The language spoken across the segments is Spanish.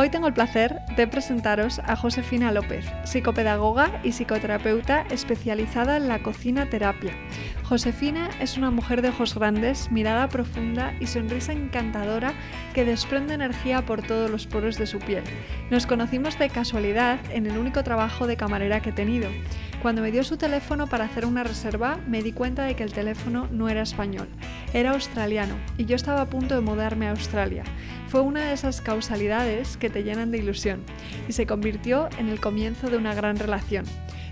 Hoy tengo el placer de presentaros a Josefina López, psicopedagoga y psicoterapeuta especializada en la cocina terapia. Josefina es una mujer de ojos grandes, mirada profunda y sonrisa encantadora que desprende energía por todos los poros de su piel. Nos conocimos de casualidad en el único trabajo de camarera que he tenido. Cuando me dio su teléfono para hacer una reserva, me di cuenta de que el teléfono no era español, era australiano y yo estaba a punto de mudarme a Australia. Fue una de esas causalidades que te llenan de ilusión y se convirtió en el comienzo de una gran relación.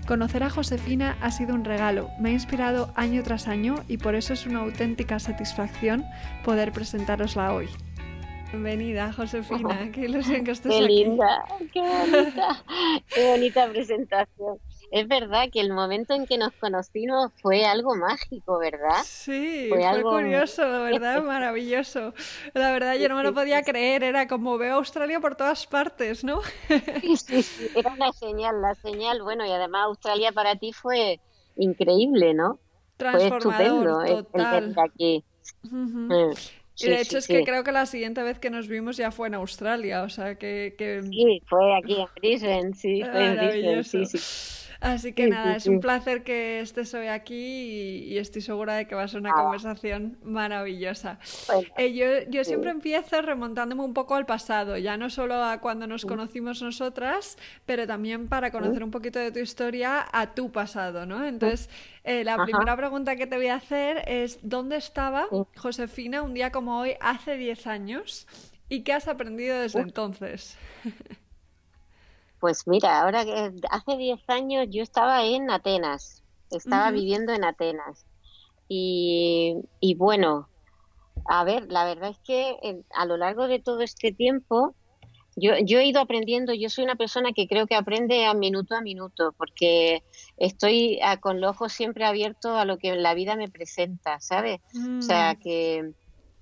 Conocer a Josefina ha sido un regalo, me ha inspirado año tras año y por eso es una auténtica satisfacción poder presentárosla hoy. Bienvenida, Josefina. Qué ilusión que estés qué aquí. linda, qué bonita, qué bonita presentación. Es verdad que el momento en que nos conocimos fue algo mágico, ¿verdad? Sí, Fue fue, algo- curioso, de verdad, maravilloso. La verdad, yo no me lo podía creer, era como veo Australia por todas partes, ¿no? Sí, sí, sí, era la señal, la señal. Bueno, y además Australia para ti fue increíble, ¿no? Fue estupendo Transformador, el, el total. aquí. Y de hecho sí, es que sí. creo que la siguiente vez que nos vimos ya fue en Australia, o sea que, que Sí, fue aquí en Brisbane, sí, fue en Brisbane, sí, sí. Así que Sí, nada, sí, es un placer que estés hoy aquí y, y estoy segura de que va a ser una Ah. conversación maravillosa. Bueno, Eh, yo, yo siempre empiezo remontándome un poco al pasado, ya no solo a cuando nos conocimos nosotras, pero también para conocer un poquito de tu historia a tu pasado, ¿no? Entonces, eh, la Ajá. primera pregunta que te voy a hacer es, ¿dónde estaba. Josefina un día como hoy, hace 10 años? ¿Y qué has aprendido desde entonces? Pues mira, ahora que hace 10 años yo estaba en Atenas, estaba viviendo en Atenas. Y, y bueno, a ver, la verdad es que en- a lo largo de todo este tiempo, yo, yo he ido aprendiendo, yo soy una persona que creo que aprende a minuto a minuto, porque estoy ah, con los ojos siempre abiertos a lo que la vida me presenta, ¿sabes? O sea, Mm, que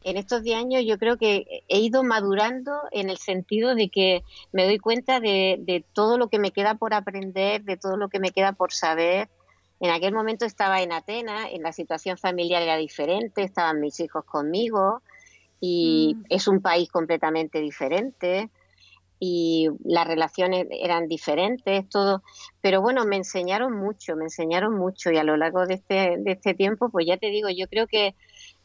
en estos 10 años yo creo que he ido madurando en el sentido de que me doy cuenta de, de todo lo que me queda por aprender, de todo lo que me queda por saber. En aquel momento estaba en Atenas, en la situación familiar era diferente, estaban mis hijos conmigo y Mm. es un país completamente diferente y las relaciones eran diferentes, todo. Pero bueno, me enseñaron mucho, me enseñaron mucho y a lo largo de este, de este tiempo, pues ya te digo, yo creo que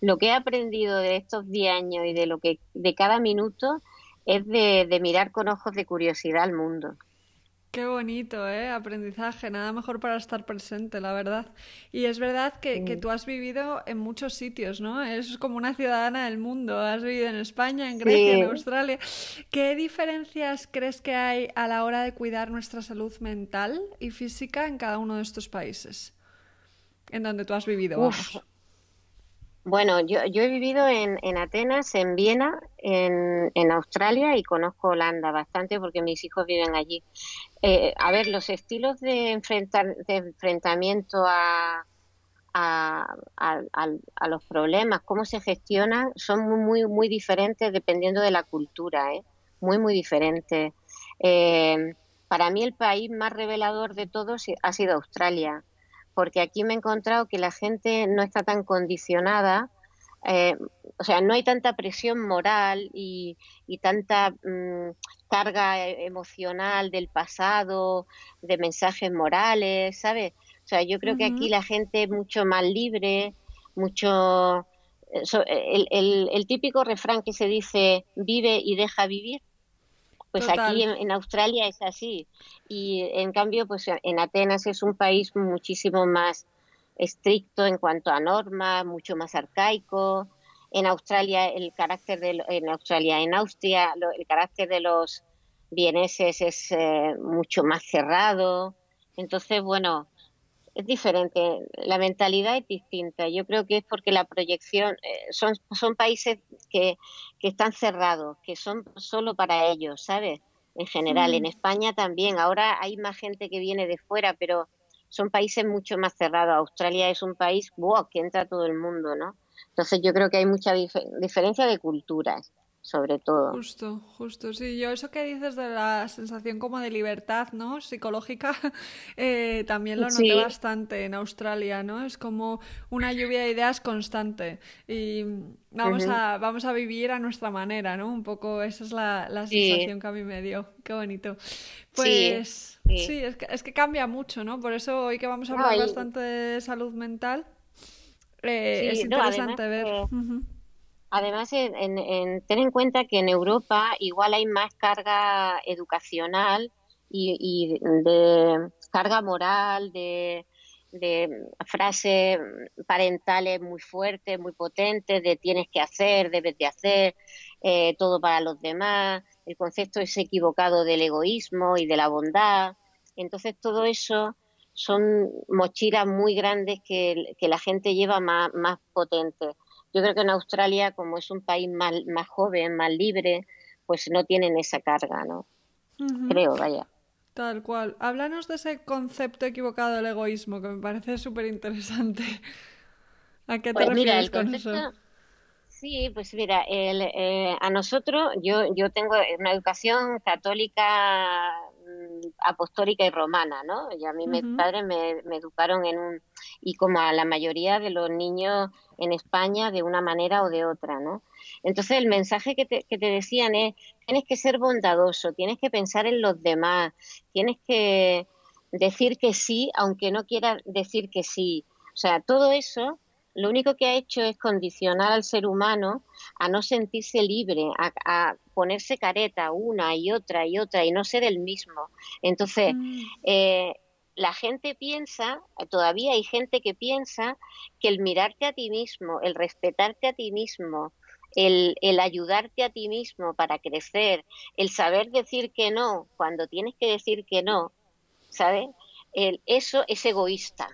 lo que he aprendido de estos 10 años y de lo que de cada minuto es de, de mirar con ojos de curiosidad al mundo. Qué bonito, ¿eh? Aprendizaje, nada mejor para estar presente, la verdad. Y es verdad que, que tú has vivido en muchos sitios, ¿no? Eres como una ciudadana del mundo. Has vivido en España, en Grecia, en. Australia. ¿Qué diferencias crees que hay a la hora de cuidar nuestra salud mental y física en cada uno de estos países? En donde tú has vivido, Uf, vamos. Bueno, yo, yo he vivido en, en Atenas, en Viena, en, Australia y conozco Holanda bastante porque mis hijos viven allí. Eh, a ver, los estilos de, enfrentar, de enfrentamiento a los problemas, cómo se gestionan, son muy, muy, muy diferentes dependiendo de la cultura, ¿eh? Muy, muy diferentes. Eh, para mí el país más revelador de todos ha sido Australia, porque aquí me he encontrado que la gente no está tan condicionada, eh, o sea, no hay tanta presión moral y, y tanta mm, carga e- emocional del pasado, de mensajes morales, ¿sabes? O sea, yo creo que aquí la gente es mucho más libre, mucho... eh, so- El, el- el típico refrán que se dice, vive y deja vivir, pues aquí en, Australia es así. Y en cambio, pues en Atenas es un país muchísimo más estricto en cuanto a normas, mucho más arcaico. En Australia el carácter de en Australia, en Austria, lo- el carácter de los vieneses es eh, mucho más cerrado. Entonces, bueno, es diferente, la mentalidad es distinta. Yo creo que es porque la proyección, eh, son, son países que, que están cerrados, que son solo para ellos, ¿sabes? en general. En. España también. Ahora hay más gente que viene de fuera, pero son países mucho más cerrados. Australia es un país wow, que entra todo el mundo, ¿no? Entonces yo creo que hay mucha diferencia de culturas sobre todo. Justo, justo, sí. Yo eso que dices de la sensación como de libertad, ¿no? Psicológica, eh, también lo noté bastante en Australia, ¿no? Es como una lluvia de ideas constante y vamos, a, vamos a vivir a nuestra manera, ¿no? Un poco esa es la, sensación que a mí me dio. Qué bonito. Pues sí, es, que, es, que, cambia mucho, ¿no? Por eso hoy que vamos a hablar bastante de salud mental, eh, es interesante ver. Además, en, en, ten en cuenta que en Europa igual hay más carga educacional y, de carga moral, de, frases parentales muy fuertes, muy potentes, de tienes que hacer, debes de hacer, eh, todo para los demás, el concepto es equivocado del egoísmo y de la bondad. Entonces, todo eso son mochilas muy grandes que, la gente lleva más, más potentes. Yo creo que en Australia, como es un país más, más joven, más libre, pues no tienen esa carga, ¿no? Creo, vaya. Tal cual. Háblanos de ese concepto equivocado del egoísmo, que me parece súper interesante. ¿A qué te pues refieres con eso? Sí, pues mira, el, eh, a nosotros, yo, yo tengo una educación católica apostólica y romana, ¿no? Y a mí mis padres me, me, educaron en un, y como a la mayoría de los niños en España, de una manera o de otra, ¿no? Entonces el mensaje que te, que te decían es, tienes que ser bondadoso, tienes que pensar en los demás, tienes que decir que sí, aunque no quieras decir que sí. O sea, todo eso lo único que ha hecho es condicionar al ser humano a no sentirse libre, a, ponerse careta una y otra y otra y no ser el mismo. Entonces, mm. eh, la gente piensa, todavía hay gente que piensa que el mirarte a ti mismo, el respetarte a ti mismo, el, el, ayudarte a ti mismo para crecer, el saber decir que no cuando tienes que decir que no, ¿sabes? El, eso es egoísta.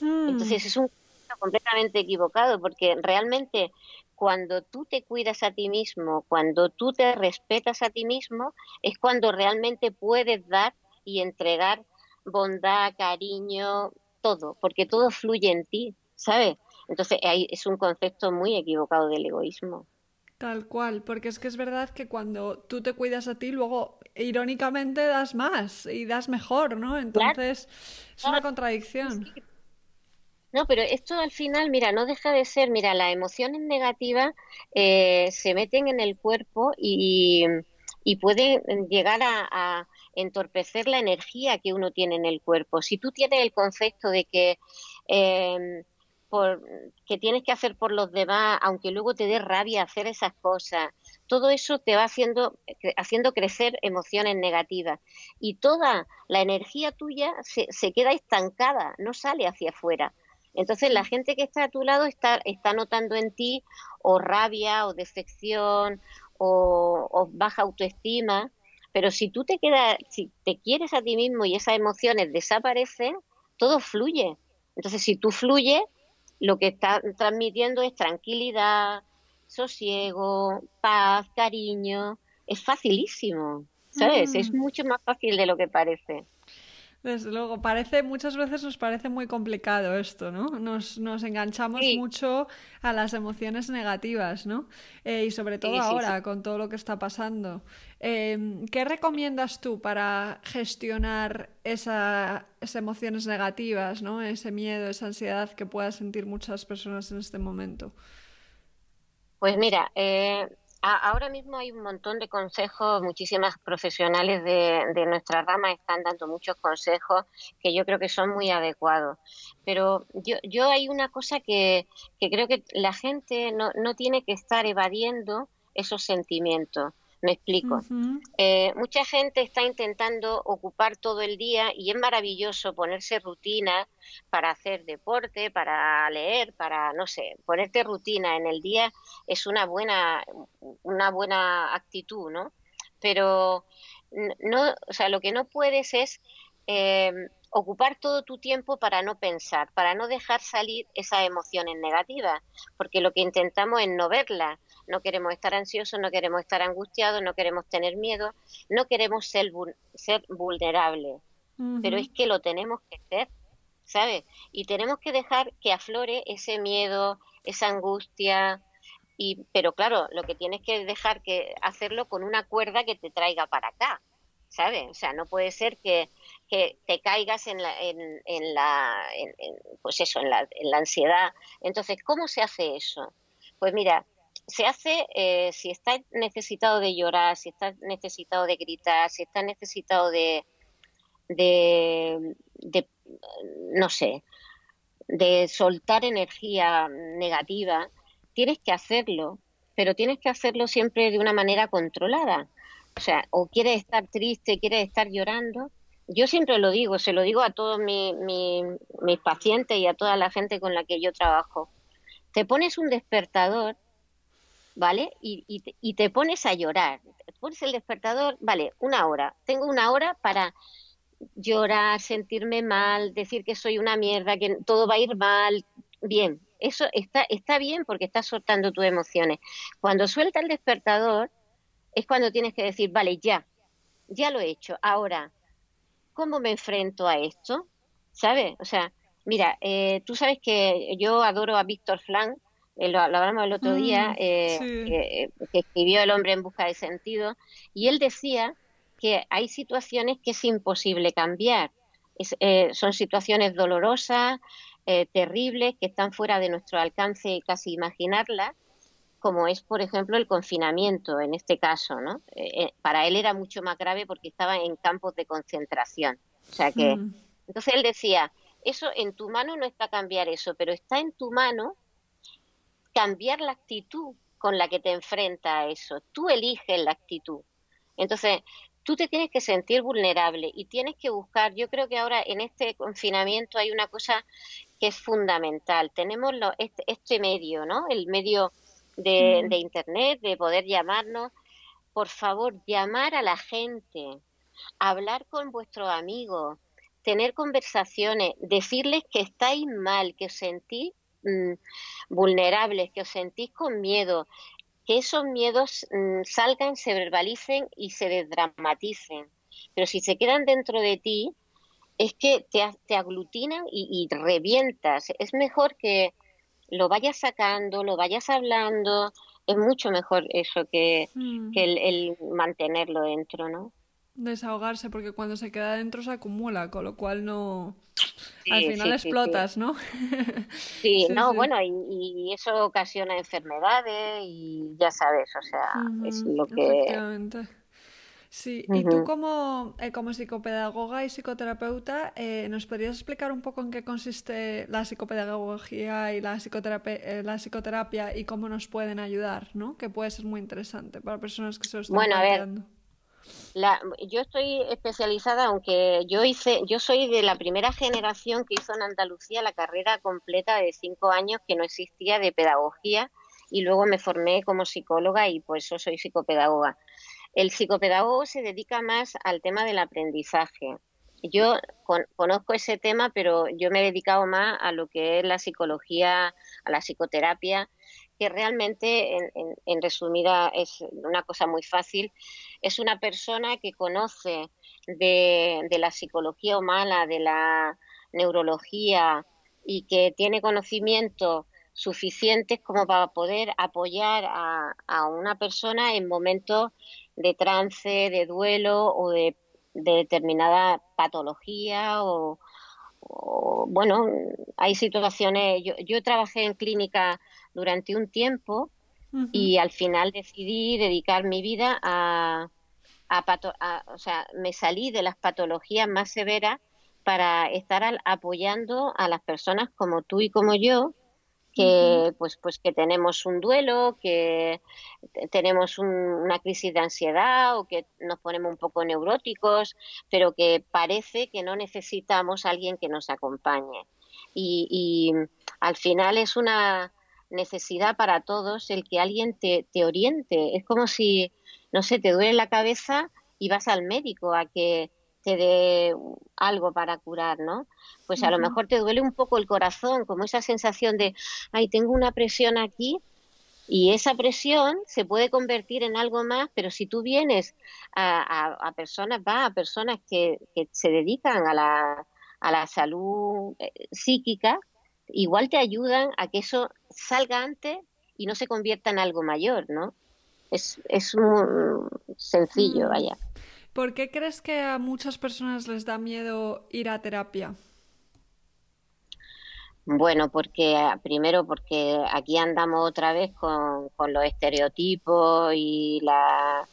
Mm. Entonces es un completamente equivocado, porque realmente cuando tú te cuidas a ti mismo, cuando tú te respetas a ti mismo, es cuando realmente puedes dar y entregar bondad, cariño, todo, porque todo fluye en ti, ¿sabes? Entonces ahí es un concepto muy equivocado del egoísmo. Tal cual, porque es que es verdad que cuando tú te cuidas a ti, luego irónicamente das más y das mejor, ¿no? Entonces es una contradicción. No, pero esto al final, mira, no deja de ser, mira, las emociones negativas eh, se meten en el cuerpo y, pueden llegar a, entorpecer la energía que uno tiene en el cuerpo. Si tú tienes el concepto de que, eh, por, que tienes que hacer por los demás, aunque luego te dé rabia hacer esas cosas, todo eso te va haciendo, haciendo crecer emociones negativas. Y toda la energía tuya se, se queda estancada, no sale hacia afuera. Entonces la gente que está a tu lado está, está notando en ti o rabia o decepción o, baja autoestima, pero si tú te quedas, si te quieres a ti mismo y esas emociones desaparecen, todo fluye. Entonces si tú fluyes, lo que está transmitiendo es tranquilidad, sosiego, paz, cariño, es facilísimo, ¿sabes? Es mm. mucho más fácil de lo que parece. Desde luego, parece, muchas veces nos parece muy complicado esto, ¿no? Nos, nos enganchamos mucho a las emociones negativas, ¿no? Eh, y sobre todo ahora, con todo lo que está pasando. Em, ¿Qué recomiendas tú para gestionar esa, esas emociones negativas, ¿no? Ese miedo, esa ansiedad que puedan sentir muchas personas en este momento. Pues mira, eh, Ahora mismo hay un montón de consejos, muchísimas profesionales de, nuestra rama están dando muchos consejos que yo creo que son muy adecuados. Pero yo, yo hay una cosa que, que creo que la gente no, no tiene que estar evadiendo esos sentimientos. Me explico. Eh, mucha gente está intentando ocupar todo el día y es maravilloso ponerse rutina para hacer deporte, para leer, para, no sé, ponerte rutina en el día es una buena, una buena actitud, ¿no? Pero no, o sea, lo que no puedes es eh, ocupar todo tu tiempo para no pensar, para no dejar salir esas emociones negativas, porque lo que intentamos es no verlas. No queremos estar ansiosos, no queremos estar angustiados, no queremos tener miedo, no queremos ser, ser vulnerables. Pero es que lo tenemos que ser, ¿sabes? Y tenemos que dejar que aflore ese miedo, esa angustia, y, pero claro, lo que tienes que dejar que hacerlo con una cuerda que te traiga para acá, ¿sabes? O sea, no puede ser que, que te caigas en la, en, en la pues eso, en la, en la ansiedad. Entonces, ¿cómo se hace eso? Pues mira, se hace eh, si estás necesitado de llorar, si estás necesitado de gritar, si estás necesitado de, de, de no sé, de soltar energía negativa, tienes que hacerlo, pero tienes que hacerlo siempre de una manera controlada. O sea, o quieres estar triste, quieres estar llorando. Yo siempre lo digo, se lo digo a todos mis pacientes y a toda la gente con la que yo trabajo. Te pones un despertador, ¿vale? Y, y te pones a llorar. Te pones el despertador, vale, una hora. Tengo una hora para llorar, sentirme mal, decir que soy una mierda, que todo va a ir mal. Bien, eso está, está bien porque estás soltando tus emociones. Cuando suelta el despertador, es cuando tienes que decir, vale, ya, ya lo he hecho. Ahora, ¿cómo me enfrento a esto? ¿Sabes? O sea, mira, eh, tú sabes que yo adoro a Víctor Flan, eh, lo, hablamos el otro día, mm, eh, que, que, escribió El hombre en busca de sentido, y él decía que hay situaciones que es imposible cambiar. Eh, son situaciones dolorosas, eh, terribles, que están fuera de nuestro alcance casi imaginarlas, como es, por ejemplo, el confinamiento en este caso. ¿no? Eh, para él era mucho más grave porque estaba en campos de concentración. O sea que, mm. entonces él decía, eso en tu mano no está cambiar eso, pero está en tu mano cambiar la actitud con la que te enfrenta a eso. Tú eliges la actitud. Entonces, tú te tienes que sentir vulnerable y tienes que buscar, yo creo que ahora en este confinamiento hay una cosa que es fundamental. Tenemos lo, este, este, medio, ¿no? El medio de, de, Internet, de poder llamarnos. Por favor, llamar a la gente, hablar con vuestros amigos, tener conversaciones, decirles que estáis mal, que os sentís mm, vulnerables, que os sentís con miedo, que esos miedos mm, salgan, se verbalicen y se desdramaticen. Pero si se quedan dentro de ti, es que te, te aglutinan y, revientas. Es mejor que lo vayas sacando, lo vayas hablando. Es mucho mejor eso que, mm. el, el mantenerlo dentro, ¿no? Desahogarse, porque cuando se queda dentro se acumula, con lo cual no... Al final explotas, ¿no? Sí, no, bueno, y, eso ocasiona enfermedades y ya sabes, o sea, es lo que... Sí, y tú como, eh, como psicopedagoga y psicoterapeuta, eh, ¿nos podrías explicar un poco en qué consiste la psicopedagogía y la psicoterapia, eh, la psicoterapia y cómo nos pueden ayudar, ¿no? Que puede ser muy interesante para personas que se lo están Bueno, a ver, la, yo estoy especializada, aunque yo hice, yo soy de la primera generación que hizo en Andalucía la carrera completa de cinco años que no existía de pedagogía y luego me formé como psicóloga y por eso soy psicopedagoga. El psicopedagogo se dedica más al tema del aprendizaje. Yo conozco ese tema, pero yo me he dedicado más a lo que es la psicología, a la psicoterapia que realmente, en, resumida, es una cosa muy fácil. Es una persona que conoce de, la psicología humana, de la neurología y que tiene conocimientos suficientes como para poder apoyar a, una persona en momentos de trance, de duelo o de, determinada patología o, bueno, hay situaciones, yo, yo trabajé en clínica durante un tiempo y al final decidí dedicar mi vida a, a, o sea, me salí de las patologías más severas para estar apoyando a las personas como tú y como yo que pues pues que tenemos un duelo, que tenemos una crisis de ansiedad o que nos ponemos un poco neuróticos, pero que parece que no necesitamos a alguien que nos acompañe. y al final es una necesidad para todos el que alguien te, te oriente. Es como si, no sé, te duele la cabeza y vas al médico a que te dé algo para curar, ¿no? Pues a lo mejor te duele un poco el corazón, como esa sensación de, ay, tengo una presión aquí, y esa presión se puede convertir en algo más, pero si tú vienes a, personas, va a personas que, se dedican a la, a la salud eh, psíquica, igual te ayudan a que eso salga antes y no se convierta en algo mayor, ¿no? Es, es muy sencillo, mm. vaya. ¿Por qué crees que a muchas personas les da miedo ir a terapia? Bueno, porque primero porque aquí andamos otra vez con, los estereotipos y la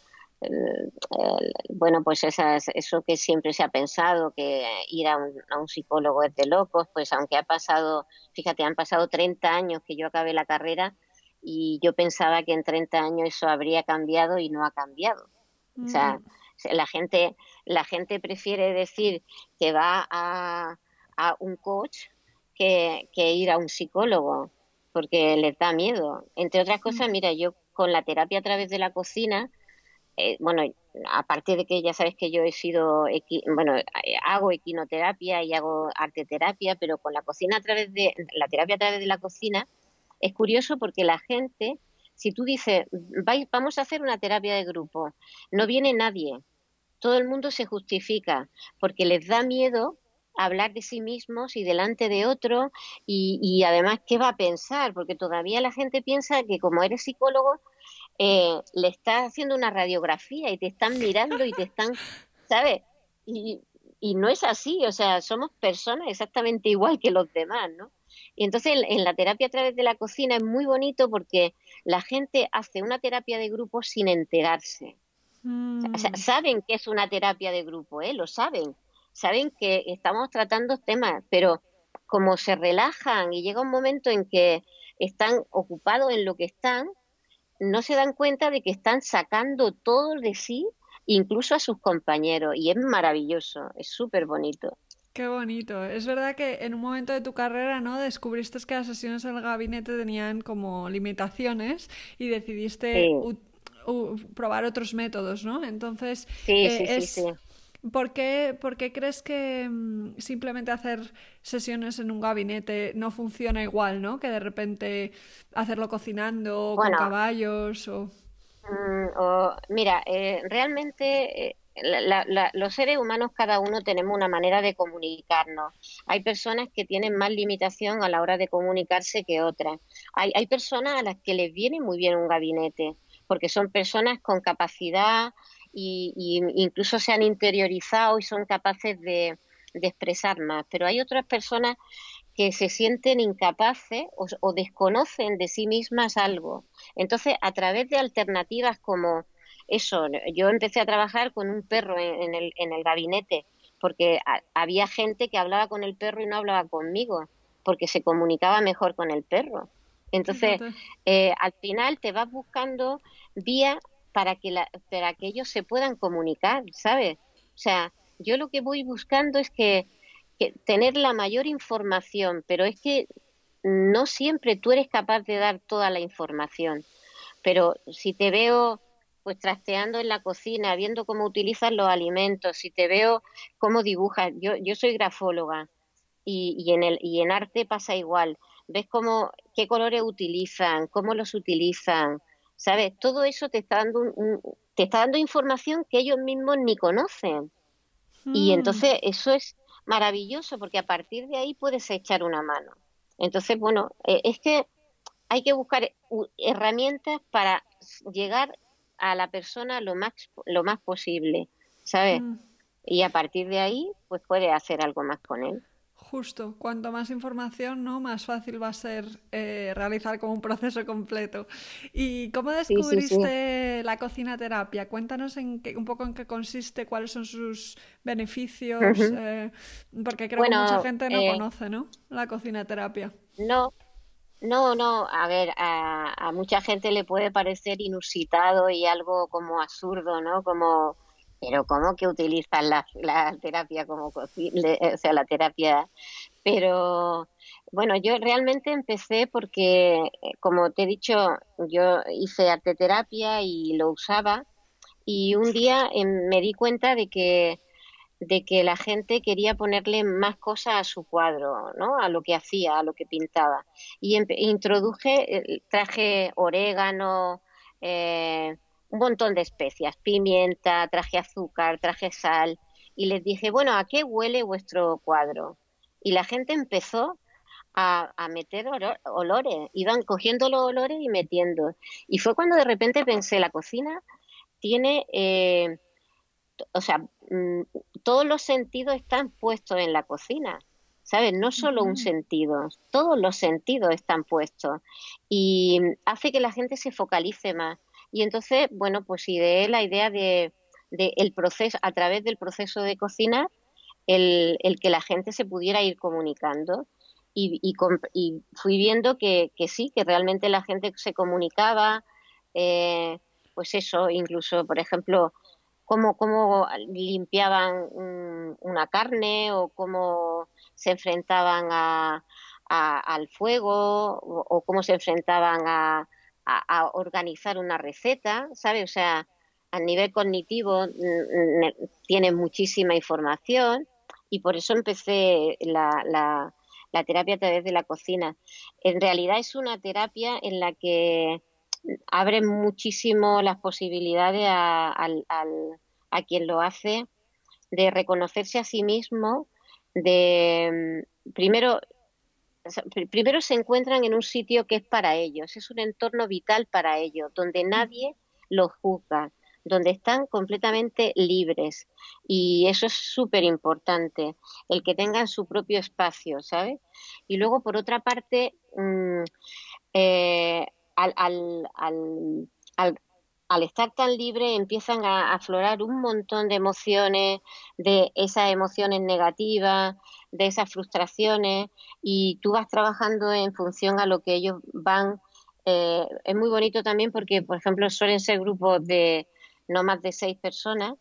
bueno pues eso que siempre se ha pensado que ir a un, a un, psicólogo es de locos pues aunque ha pasado fíjate han pasado 30 años que yo acabé la carrera y yo pensaba que en 30 años eso habría cambiado y no ha cambiado o sea mm. la gente la gente prefiere decir que va a, a un coach que, ir a un psicólogo, porque les da miedo. Entre otras cosas, mm. mira, yo con la terapia a través de la cocina, eh, bueno, aparte de que ya sabes que yo he sido, bueno, hago equinoterapia y hago arte terapia, pero con la cocina a través de, la terapia a través de la cocina, es curioso porque la gente, si tú dices, vamos a hacer una terapia de grupo, no viene nadie, todo el mundo se justifica porque les da miedo hablar de sí mismos y delante de otro y, además qué va a pensar, porque todavía la gente piensa que como eres psicólogo eh, le estás haciendo una radiografía y te están mirando y te están, ¿sabes? Y, y no es así, o sea, somos personas exactamente igual que los demás, ¿no? Y entonces en, la terapia a través de la cocina es muy bonito porque la gente hace una terapia de grupo sin enterarse. O sea, mm. saben que es una terapia de grupo, ¿eh? Lo saben saben que estamos tratando temas, pero como se relajan y llega un momento en que están ocupados en lo que están, no se dan cuenta de que están sacando todo de sí, incluso a sus compañeros, y es maravilloso, es súper bonito. Qué bonito. Es verdad que en un momento de tu carrera, ¿no? Descubriste que las sesiones en el gabinete tenían como limitaciones y decidiste probar otros métodos, ¿no? Entonces, sí, eh, sí, sí, ¿Por qué, crees que mm, simplemente hacer sesiones en un gabinete no funciona igual, ¿no? Que de repente hacerlo cocinando con caballos o... Mm, mira, eh, realmente eh, los seres humanos cada uno tenemos una manera de comunicarnos. Hay personas que tienen más limitación a la hora de comunicarse que otras. Hay, hay personas a las que les viene muy bien un gabinete porque son personas con capacidad y, incluso se han interiorizado y son capaces de, expresar más. Pero hay otras personas que se sienten incapaces o, desconocen de sí mismas algo. Entonces, a través de alternativas como eso, yo empecé a trabajar con un perro en, el, en el gabinete porque había gente que hablaba con el perro y no hablaba conmigo, porque se comunicaba mejor con el perro. Entonces, eh, al final te vas buscando vías para que, la, para que ellos se puedan comunicar, ¿sabes? O sea, yo lo que voy buscando es que, tener la mayor información, pero es que no siempre tú eres capaz de dar toda la información. Pero si te veo pues trasteando en la cocina, viendo cómo utilizas los alimentos, si te veo cómo dibujas, yo, yo soy grafóloga y, y, en el, y en arte pasa igual, ves cómo, qué colores utilizan, cómo los utilizan, ¿sabes? Todo eso te está dando, te está dando información que ellos mismos ni conocen. Y mm. entonces eso es maravilloso porque a partir de ahí puedes echar una mano. Entonces, bueno, eh, es que hay que buscar herramientas para llegar a la persona lo más, lo más posible, ¿sabes? Mm. Y a partir de ahí, pues puede hacer algo más con él. Justo, cuanto más información, ¿no? Más fácil va a ser eh, realizar como un proceso completo. ¿Y cómo descubriste la cocina terapia? Cuéntanos en qué, un poco en qué consiste, cuáles son sus beneficios, eh, porque creo que mucha gente no eh, conoce, ¿no? La cocina terapia. No, no, no. A ver, a, a mucha gente le puede parecer inusitado y algo como absurdo, ¿no? Como pero ¿cómo que utilizan la, la terapia como o sea, la terapia? Pero bueno, yo realmente empecé porque, eh, como te he dicho, yo hice arte terapia y lo usaba y un día em, me di cuenta de que de que la gente quería ponerle más cosas a su cuadro, ¿no? A lo que hacía, a lo que pintaba. Y introduje, eh, traje orégano, eh, un montón de especias, pimienta, traje azúcar, traje sal, y les dije, bueno, ¿a qué huele vuestro cuadro? Y la gente empezó a, meter olores, iban cogiendo los olores y metiendo. Y fue cuando de repente pensé, la cocina tiene... Eh, o sea, mm, todos los sentidos están puestos en la cocina, ¿sabes? No solo un sentido, todos los sentidos están puestos y hace que la gente se focalice más. Y entonces, bueno, pues ideé la idea de, el proceso, a través del proceso de cocinar, el, que la gente se pudiera ir comunicando. Y, y, fui viendo que, que, sí, que realmente la gente se comunicaba, eh, pues eso, incluso, por ejemplo, cómo, limpiaban una carne o cómo se enfrentaban al fuego o, cómo se enfrentaban a, organizar una receta, ¿sabes? O sea, a nivel cognitivo tiene muchísima información y por eso empecé la, la, terapia a través de la cocina. En realidad es una terapia en la que abre muchísimo las posibilidades al, a quien lo hace de reconocerse a sí mismo, de primero, primero se encuentran en un sitio que es para ellos, es un entorno vital para ellos, donde nadie los juzga, donde están completamente libres. Y eso es súper importante, el que tengan su propio espacio, ¿sabes? Y luego, por otra parte, mm, eh, al, al, al estar tan libre empiezan a aflorar un montón de emociones, de esas emociones negativas, de esas frustraciones, y tú vas trabajando en función a lo que ellos van. Eh, es muy bonito también porque, por ejemplo, suelen ser grupos de no más de seis personas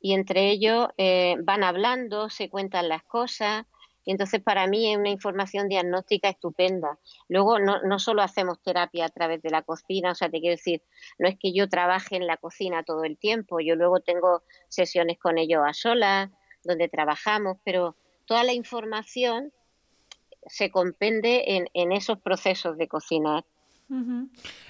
y entre ellos eh, van hablando, se cuentan las cosas, y entonces para mí es una información diagnóstica estupenda. Luego no, solo hacemos terapia a través de la cocina, o sea, te quiero decir, no es que yo trabaje en la cocina todo el tiempo, yo luego tengo sesiones con ellos a solas, donde trabajamos, pero toda la información se compende en, en esos procesos de cocinar.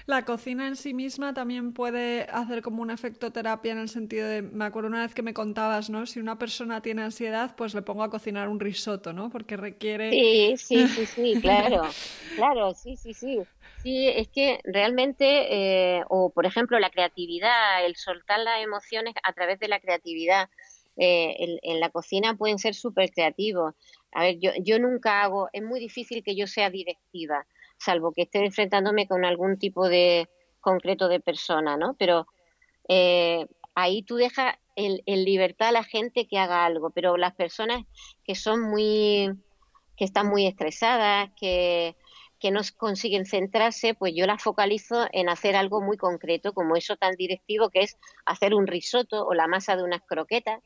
La cocina en sí misma también puede hacer como un efecto terapia en el sentido de, me acuerdo una vez que me contabas, ¿no? Si una persona tiene ansiedad, pues le pongo a cocinar un risotto, ¿no? Porque requiere... Sí, sí, sí, sí, claro, claro, sí, sí, sí. Sí, es que realmente, eh, o por ejemplo la creatividad, el soltar las emociones a través de la creatividad, eh, en, en, la cocina pueden ser súper creativos. A ver, yo, yo nunca hago, es muy difícil que yo sea directiva salvo que esté enfrentándome con algún tipo de concreto de persona, ¿no? Pero eh, ahí tú dejas en, libertad a la gente que haga algo, pero las personas que son muy, que están muy estresadas, que, que no consiguen centrarse, pues yo las focalizo en hacer algo muy concreto, como eso tan directivo que es hacer un risotto o la masa de unas croquetas,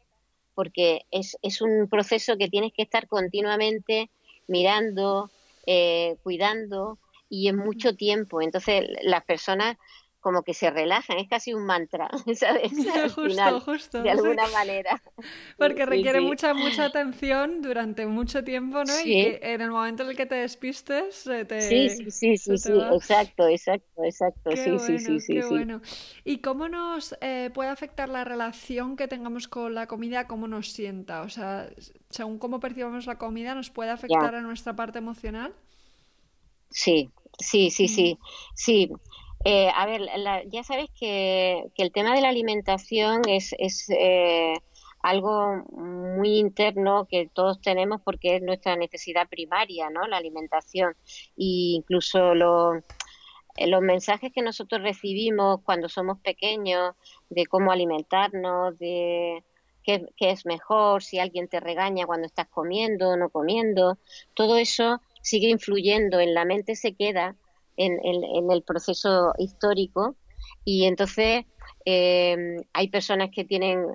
porque es, es un proceso que tienes que estar continuamente mirando, eh, cuidando y en mucho tiempo. Entonces las personas como que se relajan, es casi un mantra, ¿sabes? justo, justo. De alguna manera. Porque requiere mucha, mucha atención durante mucho tiempo, ¿no? Y que en el momento en el que te despistes, te... Sí, sí, sí, sí, sí, exacto, exacto, exacto, sí, sí, sí, sí, qué bueno. ¿Y cómo nos eh, puede afectar la relación que tengamos con la comida, cómo nos sienta? O sea, según cómo percibamos la comida, ¿nos puede afectar a nuestra parte emocional? Sí, sí, sí, sí, sí. Eh, a ver, ya sabes que, el tema de la alimentación es, es eh, algo muy interno que todos tenemos porque es nuestra necesidad primaria, ¿no? La alimentación. Y incluso eh, los mensajes que nosotros recibimos cuando somos pequeños de cómo alimentarnos, de qué, qué es mejor, si alguien te regaña cuando estás comiendo o no comiendo, todo eso sigue influyendo en la mente, se queda en, el proceso histórico y entonces eh, hay personas que tienen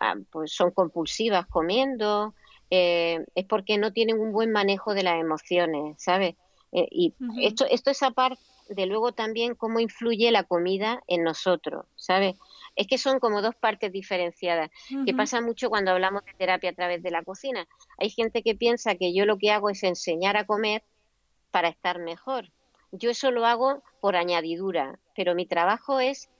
ah, pues son compulsivas comiendo eh, es porque no tienen un buen manejo de las emociones sabes eh, y esto esto es aparte de luego también cómo influye la comida en nosotros sabes es que son como dos partes diferenciadas, que pasa mucho cuando hablamos de terapia a través de la cocina. Hay gente que piensa que yo lo que hago es enseñar a comer para estar mejor. Yo eso lo hago por añadidura, pero mi trabajo es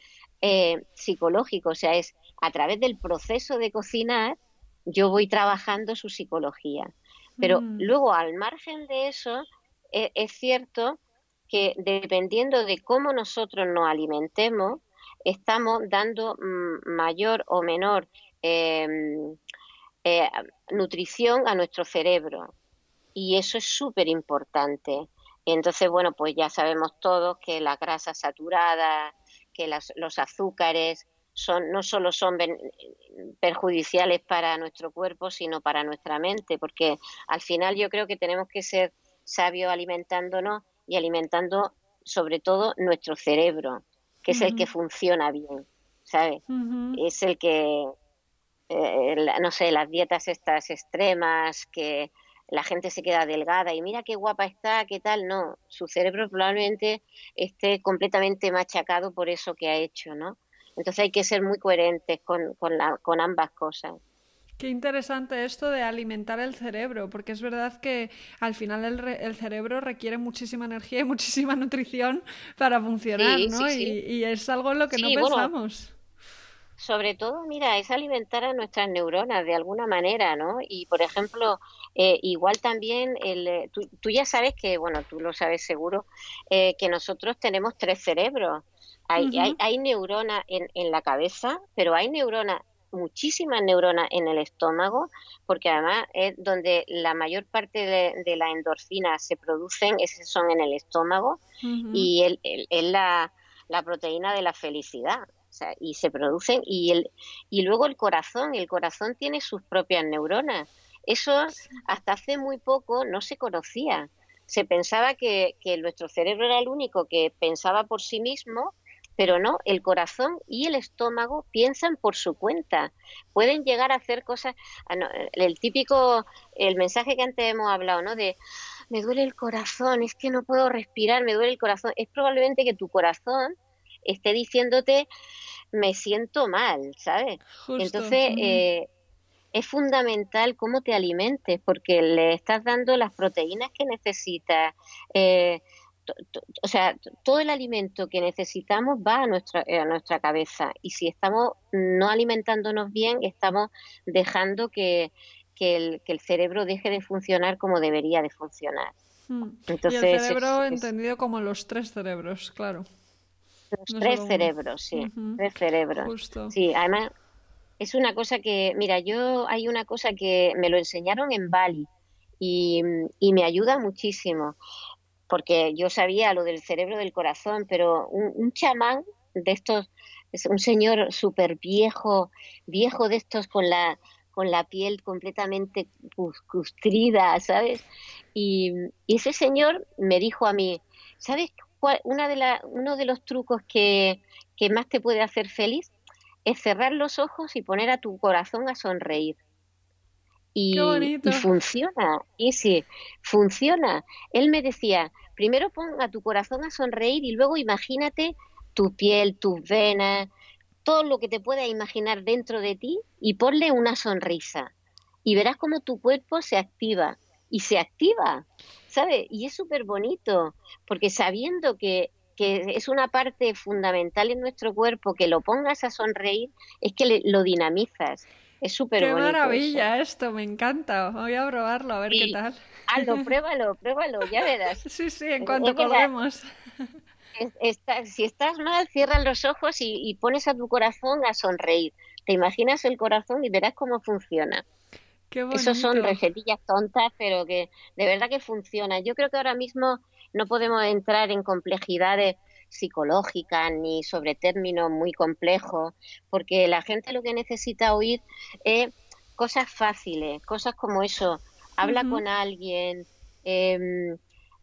eh, psicológico, o sea, es a través del proceso de cocinar, yo voy trabajando su psicología. Pero mm. luego, al margen de eso, e, es cierto que dependiendo de cómo nosotros nos alimentemos, estamos dando mm, mayor o menor em, eh, nutrición a nuestro cerebro. Y eso es súper importante. Entonces, bueno, pues ya sabemos todos que la grasa saturada, que los azúcares son, no solo son perjudiciales para nuestro cuerpo, sino para nuestra mente, porque al final yo creo que tenemos que ser sabios alimentándonos y alimentando sobre todo nuestro cerebro, que es el que funciona bien, ¿sabes? Es el que, eh, no sé, las dietas estas extremas, que la gente se queda delgada y mira qué guapa está, qué tal, no, su cerebro probablemente esté completamente machacado por eso que ha hecho, ¿no? Entonces hay que ser muy coherentes con, con, la, con ambas cosas. Qué interesante esto de alimentar el cerebro, porque es verdad que al final el, cerebro requiere muchísima energía y muchísima nutrición para funcionar, ¿no? Y, es algo en lo que no pensamos. Sobre todo, mira, es alimentar a nuestras neuronas de alguna manera, ¿no? Y, por ejemplo, eh, igual también, el, eh, tú, ya sabes que, bueno, tú lo sabes seguro, eh, que nosotros tenemos tres cerebros. Hay, hay, hay neuronas en, en la cabeza, pero hay neuronas muchísimas neuronas en el estómago, porque además es donde la mayor parte de, la endorfina se producen, esos son en el estómago, y es la, proteína de la felicidad. Y se producen, y, el, y luego el corazón, el corazón tiene sus propias neuronas. Eso hasta hace muy poco no se conocía. Se pensaba que, que nuestro cerebro era el único que pensaba por sí mismo pero no, el corazón y el estómago piensan por su cuenta. Pueden llegar a hacer cosas, ah, el típico, el mensaje que antes hemos hablado, ¿no? De me duele el corazón, es que no puedo respirar, me duele el corazón. Es probablemente que tu corazón esté diciéndote me siento mal, ¿sabes? Entonces, eh, es fundamental cómo te alimentes, porque le estás dando las proteínas que necesitas. Eh, o sea, todo el alimento que necesitamos va a nuestra, a nuestra cabeza y si estamos no alimentándonos bien, estamos dejando que, el, cerebro deje de funcionar como debería de funcionar. Hmm. Entonces, y el cerebro entendido como los tres cerebros, claro. Los tres cerebros, sí, tres cerebros. Sí, además es una cosa que, mira, yo hay una cosa que me lo enseñaron en Bali y, y me ayuda muchísimo porque yo sabía lo del cerebro del corazón, pero un, chamán de estos, es un señor súper viejo, viejo de estos con la, con la piel completamente custrida, ¿sabes? Y, ese señor me dijo a mí, ¿sabes una de la, uno de los trucos que, que más te puede hacer feliz? Es cerrar los ojos y poner a tu corazón a sonreír. Y, funciona, y sí, funciona. Él me decía, primero pon a tu corazón a sonreír y luego imagínate tu piel, tus venas, todo lo que te puedas imaginar dentro de ti y ponle una sonrisa. Y verás cómo tu cuerpo se activa. Y se activa, Y es súper bonito, porque sabiendo que, que, es una parte fundamental en nuestro cuerpo, que lo pongas a sonreír, es que lo dinamizas. Es súper bonito. Qué maravilla esto, me encanta. Voy a probarlo, a ver qué tal. Hazlo, pruébalo, pruébalo, ya verás. Sí, sí, en cuanto colguemos. si estás mal, cierra los ojos y, pones a tu corazón a sonreír. Te imaginas el corazón y verás cómo funciona. Qué Esos son recetillas tontas, pero que de verdad que funcionan. Yo creo que ahora mismo no podemos entrar en complejidades psicológica ni sobre términos muy complejos, porque la gente lo que necesita oír es cosas fáciles, cosas como eso, habla con alguien, em,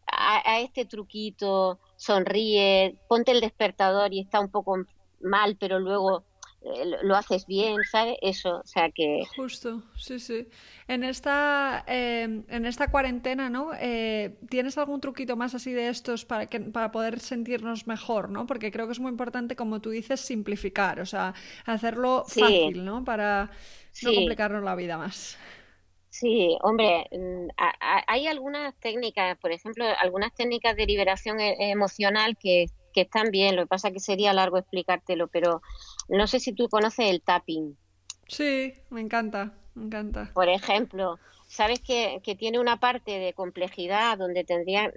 a, este truquito, sonríe, ponte el despertador y está un poco mal, pero luego eh, lo haces bien, ¿sabes? Eso, o sea que... Justo, sí, sí. En esta, em, en esta cuarentena, ¿no? Eh, ¿Tienes algún truquito más así de estos para, que, para poder sentirnos mejor, ¿no? Porque creo que es muy importante, como tú dices, simplificar, o sea, hacerlo fácil, ¿no? Para no complicarnos la vida más. Sí, hombre, mm, hay algunas técnicas, por ejemplo, algunas técnicas de liberación e, emocional que que están bien, lo que pasa que sería largo explicártelo, pero no sé si tú conoces el tapping. Sí, me encanta, me encanta. Por ejemplo, sabes que, que tiene una parte de complejidad donde tendría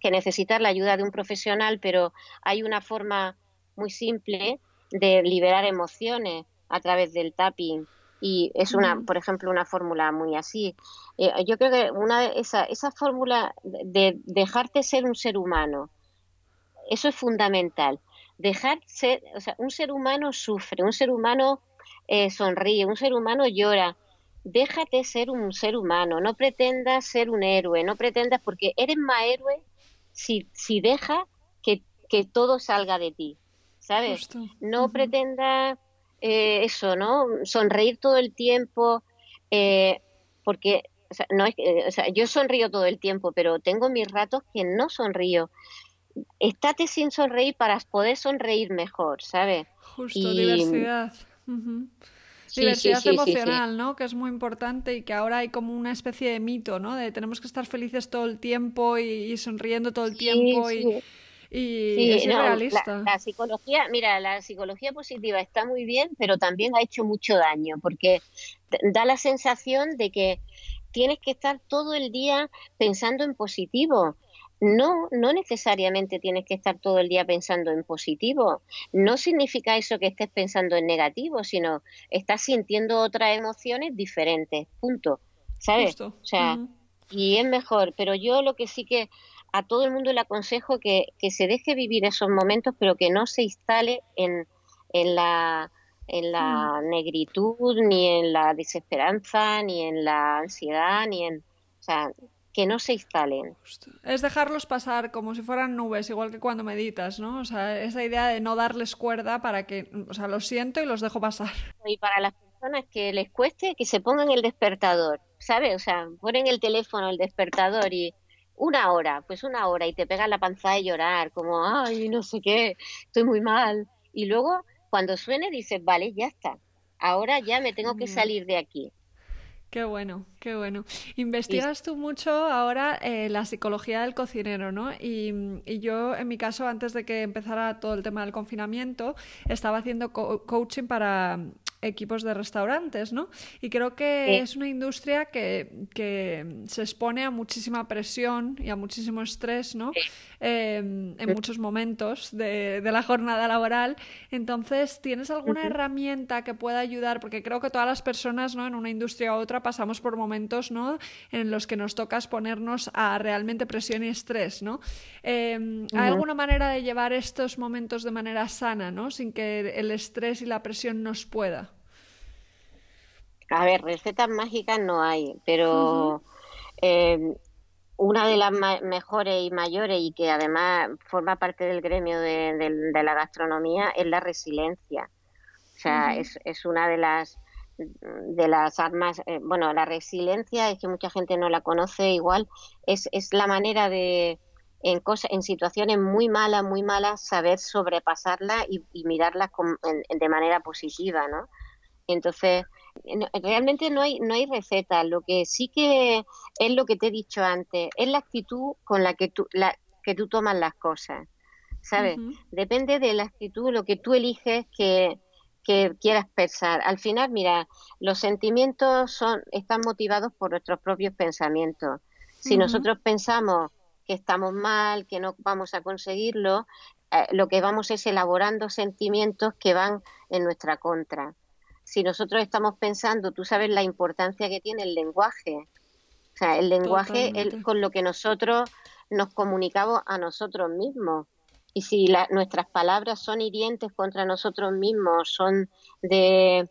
que necesitar la ayuda de un profesional, pero hay una forma muy simple de liberar emociones a través del tapping y es una, por ejemplo, una fórmula muy así. Eh, yo creo que una esa, esa fórmula de dejarte ser un ser humano, eso es fundamental. Dejar ser, o sea, un ser humano sufre, un ser humano eh, sonríe, un ser humano llora. Déjate ser un ser humano, no pretendas ser un héroe, no pretendas, porque eres más héroe si, si dejas que, que todo salga de ti, ¿sabes? No pretendas eh, eso, ¿no? Sonreír todo el tiempo, eh, porque o sea, no es, o sea, yo sonrío todo el tiempo, pero tengo mis ratos que no sonrío estate sin sonreír para poder sonreír mejor, ¿sabes? Justo, diversidad. diversidad emocional, ¿no? Que es muy importante y que ahora hay como una especie de mito, ¿no? De tenemos que estar felices todo el tiempo y, sonriendo todo el tiempo y, y es realista. La, psicología, mira, la psicología positiva está muy bien, pero también ha hecho mucho daño porque da la sensación de que tienes que estar todo el día pensando en positivo no, no necesariamente tienes que estar todo el día pensando en positivo. No significa eso que estés pensando en negativo, sino estás sintiendo otras emociones diferentes. Punto. ¿Sabes? O sea, y es mejor. Pero yo lo que sí que a todo el mundo le aconsejo que, que se deje vivir esos momentos, pero que no se instale en, en la en la mm. negritud, ni en la desesperanza, ni en la ansiedad, ni en... O sea, que no se instalen. Es dejarlos pasar como si fueran nubes, igual que cuando meditas, ¿no? O sea, esa idea de no darles cuerda para que, o sea, lo siento y los dejo pasar. Y para las personas que les cueste, que se pongan el despertador, ¿sabes? O sea, ponen el teléfono, el despertador y una hora, pues una hora y te pegan la panza de llorar, como, ay, no sé qué, estoy muy mal. Y luego, cuando suene, dices, vale, ya está, ahora ya me tengo que salir de aquí. Qué bueno, qué bueno. Investigas tú mucho ahora eh, la psicología del cocinero, ¿no? Y, yo, en mi caso, antes de que empezara todo el tema del confinamiento, estaba haciendo coaching para equipos de restaurantes, ¿no? Y creo que es una industria que, que, se expone a muchísima presión y a muchísimo estrés, ¿no? Em, en muchos momentos de, de, la jornada laboral. Entonces, ¿tienes alguna herramienta que pueda ayudar? Porque creo que todas las personas, ¿no? En una industria u otra pasamos por momentos, ¿no? En los que nos toca exponernos a realmente presión y estrés, ¿no? Em, ¿Hay alguna manera de llevar estos momentos de manera sana, ¿no? Sin que el estrés y la presión nos pueda. A ver, recetas mágicas no hay, pero em, una de las mejores y mayores y que además forma parte del gremio de, la gastronomía es la resiliencia. O sea, es, es, una de las de las armas, eh, bueno, la resiliencia es que mucha gente no la conoce igual, es, es la manera de, en, cosas, en situaciones muy malas, muy malas, saber sobrepasarlas y, y mirarlas de manera positiva, ¿no? Entonces, realmente no hay, no hay receta. Lo que sí que es lo que te he dicho antes, es la actitud con la que tú, la, que tú tomas las cosas. ¿Sabes? Depende de la actitud, lo que tú eliges que, que quieras pensar. Al final, mira, los sentimientos son, están motivados por nuestros propios pensamientos. Si nosotros pensamos que estamos mal, que no vamos a conseguirlo, eh, lo que vamos es elaborando sentimientos que van en nuestra contra si nosotros estamos pensando, tú sabes la importancia que tiene el lenguaje. O sea, el lenguaje es con lo que nosotros nos comunicamos a nosotros mismos. Y si nuestras palabras son hirientes contra nosotros mismos, son de,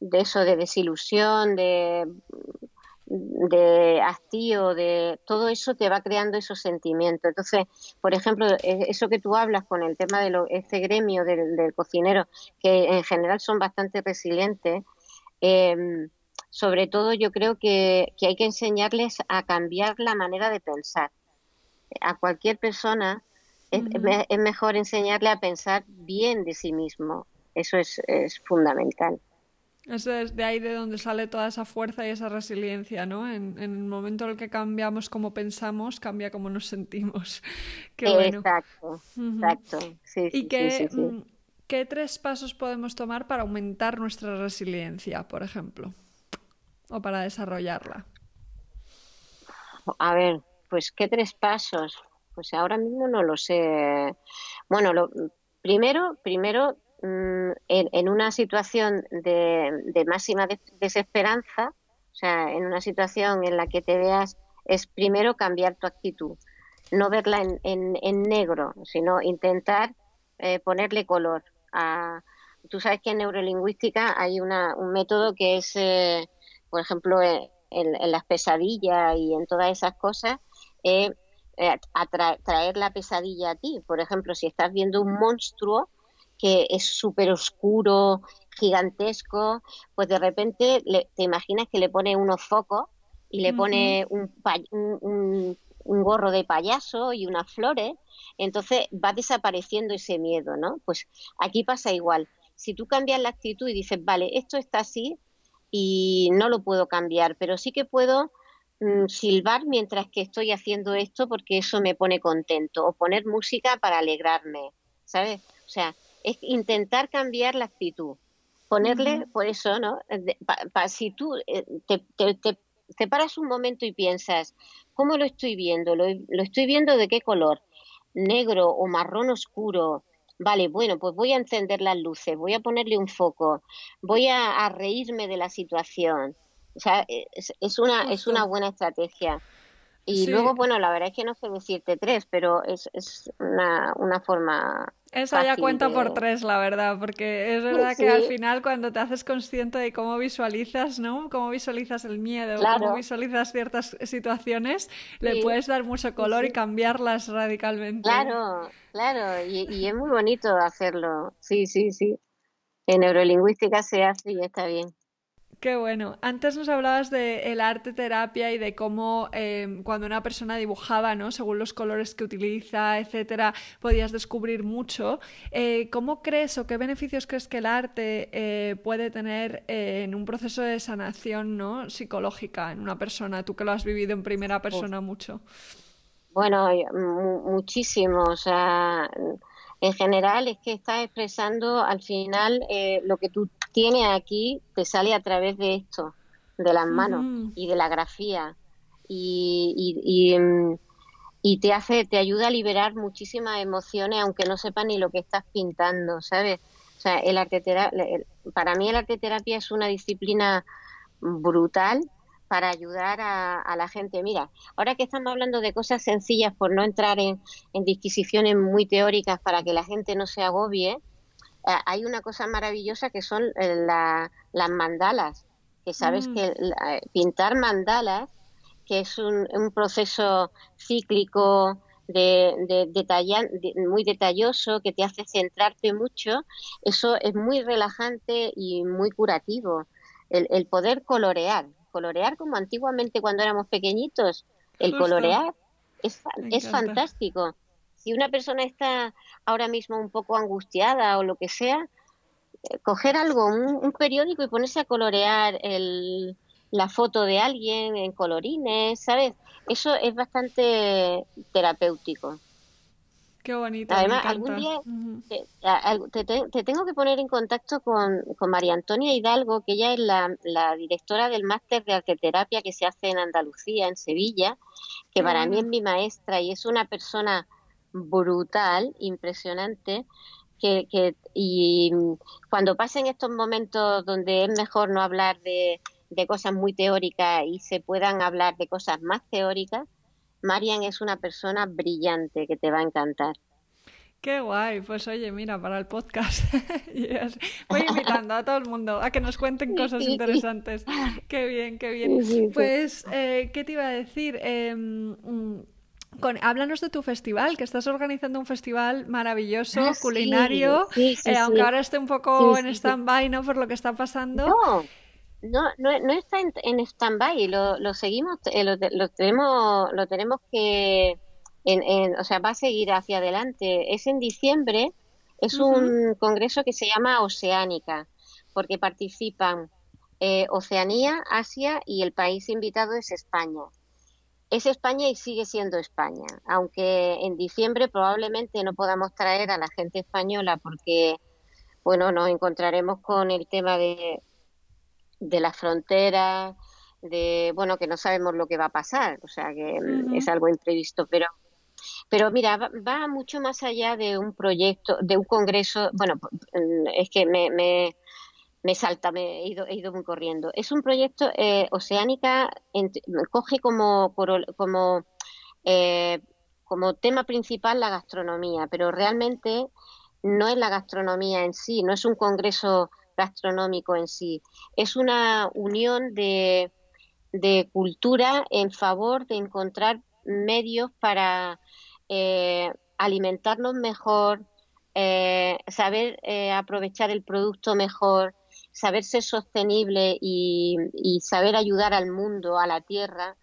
de eso, de desilusión, de, de hastío, de todo eso te va creando esos sentimientos. Entonces, por ejemplo, e, eso que tú hablas con el tema de lo, este gremio del, cocinero, que en general son bastante resilientes, em, sobre todo yo creo que, hay que enseñarles a cambiar la manera de pensar. A cualquier persona es, es, mejor enseñarle a pensar bien de sí mismo. Eso es, es fundamental. Eso es de ahí de donde sale toda esa fuerza y esa resiliencia, ¿no? En, el momento en el que cambiamos como pensamos, cambia como nos sentimos. Qué bueno. Exacto, exacto. Sí, ¿Y qué, mm, qué tres pasos podemos tomar para aumentar nuestra resiliencia, por ejemplo? O para desarrollarla. A ver, pues qué tres pasos. Pues ahora mismo no lo sé. Bueno, lo, primero, primero Mm, en, una situación de, máxima desesperanza, o sea, en una situación en la que te veas, es primero cambiar tu actitud, no verla en, negro, sino intentar eh, ponerle color. A, tú sabes que en neurolingüística hay una, un método que es, eh, por ejemplo, eh, en, las pesadillas y en todas esas cosas, eh, traer la pesadilla a ti. Por ejemplo, si estás viendo un monstruo, que es súper oscuro, gigantesco, pues de repente te imaginas que le pone unos focos y le pone un, un, gorro de payaso y unas flores, entonces va desapareciendo ese miedo, ¿no? Pues aquí pasa igual. Si tú cambias la actitud y dices, vale, esto está así y no lo puedo cambiar, pero sí que puedo mm, silbar mientras que estoy haciendo esto porque eso me pone contento, o poner música para alegrarme, ¿sabes? O sea, es intentar cambiar la actitud, ponerle, por eso, ¿no? si tú eh, te, te, paras un momento y piensas, ¿cómo lo estoy viendo? ¿Lo, estoy viendo de qué color? ¿Negro o marrón oscuro? Vale, bueno, pues voy a encender las luces, voy a ponerle un foco, voy a, reírme de la situación. O sea, es, una, es una buena estrategia. Y luego, bueno, la verdad es que no sé decirte tres, pero es, es una, una forma esa ya cuenta por tres, la verdad, porque es verdad que al final cuando te haces consciente de cómo visualizas, ¿no? Cómo visualizas el miedo, cómo visualizas ciertas situaciones, le puedes dar mucho color y cambiarlas radicalmente. Claro, claro, y, y, es muy bonito hacerlo. Sí, sí, sí. En neurolingüística se hace y está bien. Qué bueno. Antes nos hablabas de el arte terapia y de cómo em, cuando una persona dibujaba, ¿no? Según los colores que utiliza, etcétera, podías descubrir mucho. Eh, ¿Cómo crees o qué beneficios crees que el arte eh, puede tener eh, en un proceso de sanación, ¿no? Psicológica en una persona. Tú que lo has vivido en primera persona mucho. Bueno, muchísimo. O sea, en general es que estás expresando al final lo que tú tiene aquí, te sale a través de esto, de las manos y de la grafía. Y, mm, y, te hace, te ayuda a liberar muchísimas emociones, aunque no sepas ni lo que estás pintando, ¿sabes? O sea, el arte para mí el arte terapia es una disciplina brutal para ayudar a, la gente. Mira, ahora que estamos hablando de cosas sencillas por no entrar en, en disquisiciones muy teóricas para que la gente no se agobie, eh, hay una cosa maravillosa que son eh, las mandalas, que sabes mm. que eh, pintar mandalas, que es un, proceso cíclico, de, muy detalloso, que te hace centrarte mucho, eso es muy relajante y muy curativo. El, poder colorear, colorear como antiguamente cuando éramos pequeñitos, el colorear es, es fantástico si una persona está ahora mismo un poco angustiada o lo que sea, eh, coger algo, un, periódico y ponerse a colorear el, la foto de alguien en colorines, ¿sabes? Eso es bastante terapéutico. Qué bonito. Además, algún día te, tengo que poner en contacto con, con, María Antonia Hidalgo, que ella es la, la directora del máster de arteterapia que se hace en Andalucía, en Sevilla, que para mí es mi maestra y es una persona brutal, impresionante, que, que, y cuando pasen estos momentos donde es mejor no hablar de, de cosas muy teóricas y se puedan hablar de cosas más teóricas, Marian es una persona brillante que te va a encantar. Qué guay, pues oye, mira, para el podcast voy invitando a todo el mundo a que nos cuenten cosas interesantes. Qué bien, qué bien. Pues, eh, ¿qué te iba a decir? Em, mm, con, háblanos de tu festival, que estás organizando un festival maravilloso, ah, culinario, eh, aunque ahora esté un poco en stand-by, ¿no? Por lo que está pasando. No, no, no, está en, en stand-by, lo, lo seguimos, eh, lo, lo, tenemos, lo tenemos que en, o sea, va a seguir hacia adelante. Es en diciembre, es un congreso que se llama Oceánica, porque participan eh, Oceanía, Asia y el país invitado es España. Es España y sigue siendo España, aunque en diciembre probablemente no podamos traer a la gente española porque, bueno, nos encontraremos con el tema de, de las fronteras, de, bueno, que no sabemos lo que va a pasar, o sea que es algo imprevisto, pero pero mira, va, mucho más allá de un proyecto, de un congreso. Bueno, mm, es que me, me, me salta, me he ido, he ido muy corriendo. Es un proyecto, eh, Oceánica coge como, como, eh, como tema principal la gastronomía, pero realmente no es la gastronomía en sí, no es un congreso gastronómico en sí, es una unión de, cultura en favor de encontrar medios para eh, alimentarnos mejor, saber aprovechar el producto mejor, saber ser sostenible y, saber ayudar al mundo, a la tierra.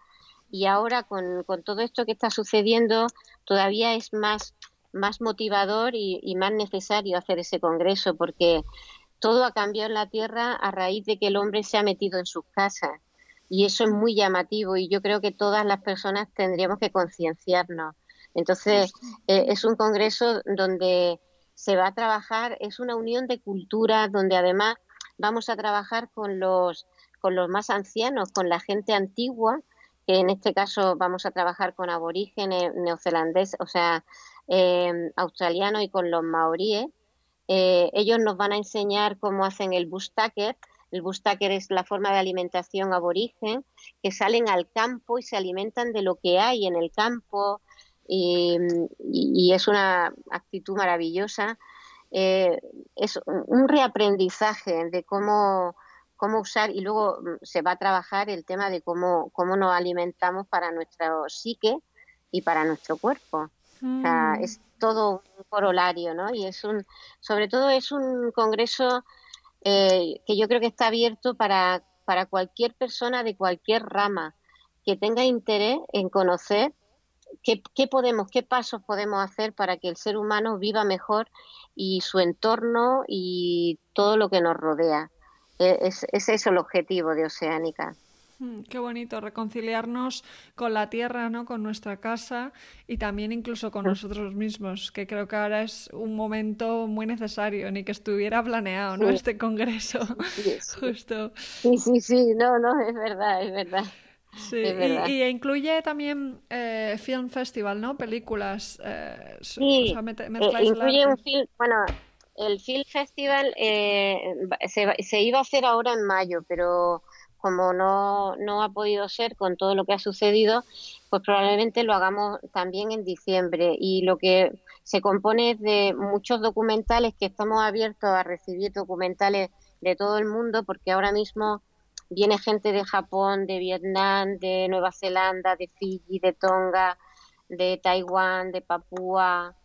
Y ahora con, todo esto que está sucediendo, todavía es más, más motivador y, y más necesario hacer ese congreso porque todo ha cambiado en la tierra a raíz de que el hombre se ha metido en sus casas y eso es muy llamativo y yo creo que todas las personas tendríamos que concienciarnos. Entonces, eh, es un congreso donde se va a trabajar, es una unión de culturas donde además vamos a trabajar con los, con los más ancianos, con la gente antigua, que en este caso vamos a trabajar con aborígenes neozelandeses, o sea, eh, australianos y con los maoríes. Eh, ellos nos van a enseñar cómo hacen el bustaker, el bustaker es la forma de alimentación aborigen, que salen al campo y se alimentan de lo que hay en el campo y, es una actitud maravillosa. Eh, es un reaprendizaje de cómo, cómo usar y luego mm, se va a trabajar el tema de cómo, cómo nos alimentamos para nuestro psique y para nuestro cuerpo. O sea, mm. es todo un corolario, ¿no? Y es un, sobre todo es un congreso eh, que yo creo que está abierto para, para cualquier persona de cualquier rama que tenga interés en conocer qué, qué, podemos, qué pasos podemos hacer para que el ser humano viva mejor y su entorno y todo lo que nos rodea. E, es, es eso el objetivo de Oceánica. Mm, qué bonito reconciliarnos con la tierra, ¿no? Con nuestra casa y también incluso con nosotros mismos, que creo que ahora es un momento muy necesario, ni que estuviera planeado, ¿no? Este congreso, justo. Sí, sí, sí, no, no, es verdad, es verdad. Sí, y, incluye también eh, Film Festival, ¿no? Películas. Eh, sí, eh, incluye un film, bueno, el Film Festival se, se iba a hacer ahora en mayo, pero como no, no ha podido ser con todo lo que ha sucedido, pues probablemente lo hagamos también en diciembre. Y lo que se compone es de muchos documentales que estamos abiertos a recibir documentales de todo el mundo, porque ahora mismo viene gente de Japón, de Vietnam, de Nueva Zelanda, de Fiji, de Tonga, de Taiwán, de Papúa,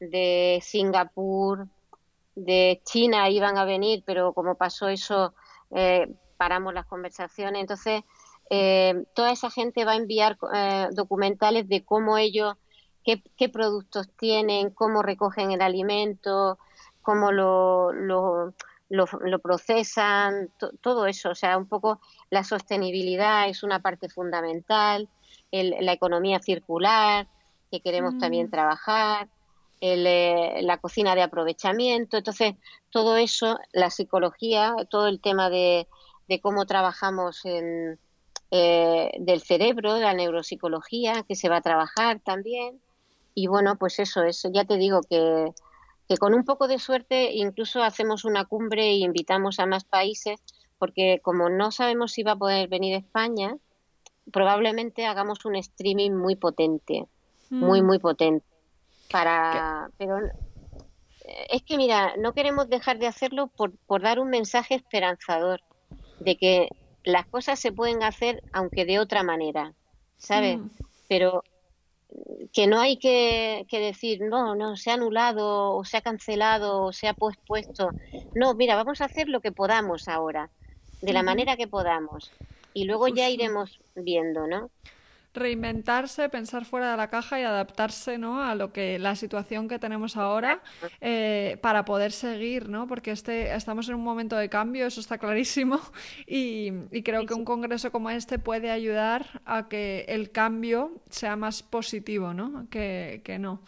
de Singapur, de China iban a venir, pero como pasó eso, eh, paramos las conversaciones. Entonces, eh, toda esa gente va a enviar eh, documentales de cómo ellos, qué, productos tienen, cómo recogen el alimento, cómo lo, lo, procesan, todo eso. O sea, un poco la sostenibilidad es una parte fundamental, la economía circular, que queremos también mm. trabajar. Eh, la cocina de aprovechamiento. Entonces, todo eso, la psicología, todo el tema de, de cómo trabajamos en, eh, del cerebro, de la neuropsicología, que se va a trabajar también. Y bueno, pues eso, eso ya te digo que, que con un poco de suerte incluso hacemos una cumbre e invitamos a más países, porque como no sabemos si va a poder venir España, probablemente hagamos un streaming muy potente, muy, mm. muy potente. Para, pero es que mira, no queremos dejar de hacerlo por, por dar un mensaje esperanzador de que las cosas se pueden hacer aunque de otra manera, ¿sabes? Mm. Pero que no hay que, que, decir, no, no, se ha anulado o se ha cancelado o se ha pospuesto. No, mira, vamos a hacer lo que podamos ahora, de la manera que podamos. Y luego ya iremos viendo, ¿no? Reinventarse, pensar fuera de la caja y adaptarse ¿no? a lo que la situación que tenemos ahora eh, para poder seguir, ¿no? Porque este, estamos en un momento de cambio, eso está clarísimo, y, creo que un congreso como este puede ayudar a que el cambio sea más positivo, ¿no? Que, que no.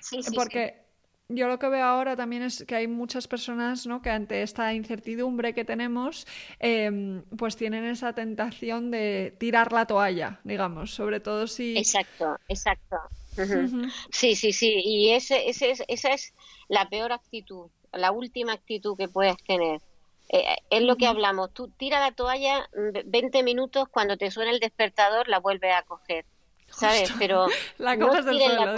sí, Porque yo lo que veo ahora también es que hay muchas personas ¿no? que ante esta incertidumbre que tenemos, em, pues tienen esa tentación de tirar la toalla, digamos, sobre todo si... Exacto, exacto. Sí, sí, sí, y ese, ese, esa es la peor actitud, la última actitud que puedes tener. Eh, es lo que hablamos, tú tira la toalla 20 minutos, cuando te suena el despertador la vuelves a coger, ¿sabes? Pero la coges del suelo,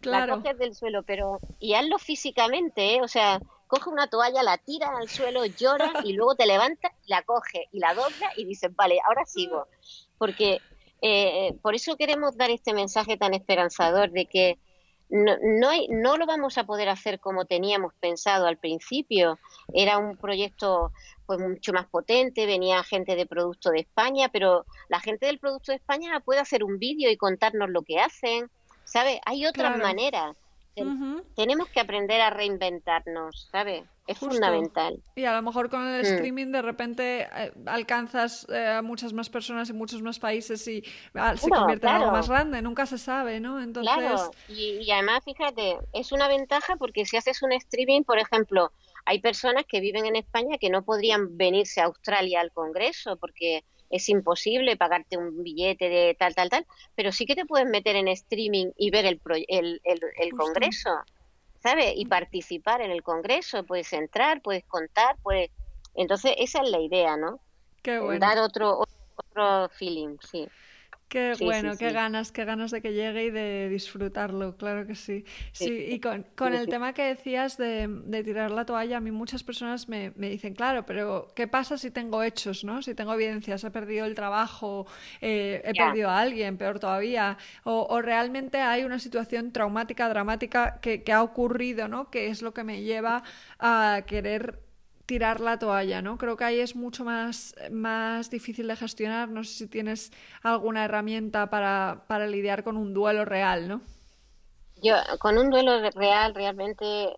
Claro. La coges del suelo, pero y hazlo físicamente, ¿eh? o sea, coge una toalla, la tira al suelo, llora y luego te levantas y la coge y la dobla y dices, vale, ahora sigo. Porque eh, por eso queremos dar este mensaje tan esperanzador de que no, no, hay, no lo vamos a poder hacer como teníamos pensado al principio. Era un proyecto pues mucho más potente, venía gente de Producto de España, pero la gente del Producto de España puede hacer un vídeo y contarnos lo que hacen ¿sabes? Hay otras maneras. Tenemos que aprender a reinventarnos, ¿sabes? Es fundamental. Y a lo mejor con el mm. streaming de repente eh, alcanzas eh, a muchas más personas en muchos más países y ah, se convierte en algo más grande, nunca se sabe, ¿no? Entonces... Claro, y, y, además, fíjate, es una ventaja porque si haces un streaming, por ejemplo, hay personas que viven en España que no podrían venirse a Australia al Congreso porque es imposible pagarte un billete de tal, tal, tal, pero sí que te puedes meter en streaming y ver el, el, el, Congreso, ¿sabes? Y participar en el Congreso, puedes entrar, puedes contar, puedes... Entonces, esa es la idea, ¿no? Qué bueno. Dar otro, otro feeling, sí. Qué bueno, qué ganas, qué ganas de que llegue y de disfrutarlo, claro que sí. Sí, y con, con el tema que decías de, de, tirar la toalla, a mí muchas personas me, me, dicen, claro, pero ¿qué pasa si tengo hechos, no? Si tengo evidencias, he perdido el trabajo, eh, he perdido a alguien, peor todavía, o, o, realmente hay una situación traumática, dramática que, que ha ocurrido, ¿no? Que es lo que me lleva a querer tirar la toalla, ¿no? Creo que ahí es mucho más, más difícil de gestionar. No sé si tienes alguna herramienta para, para lidiar con un duelo real, ¿no? Yo, con un duelo real, realmente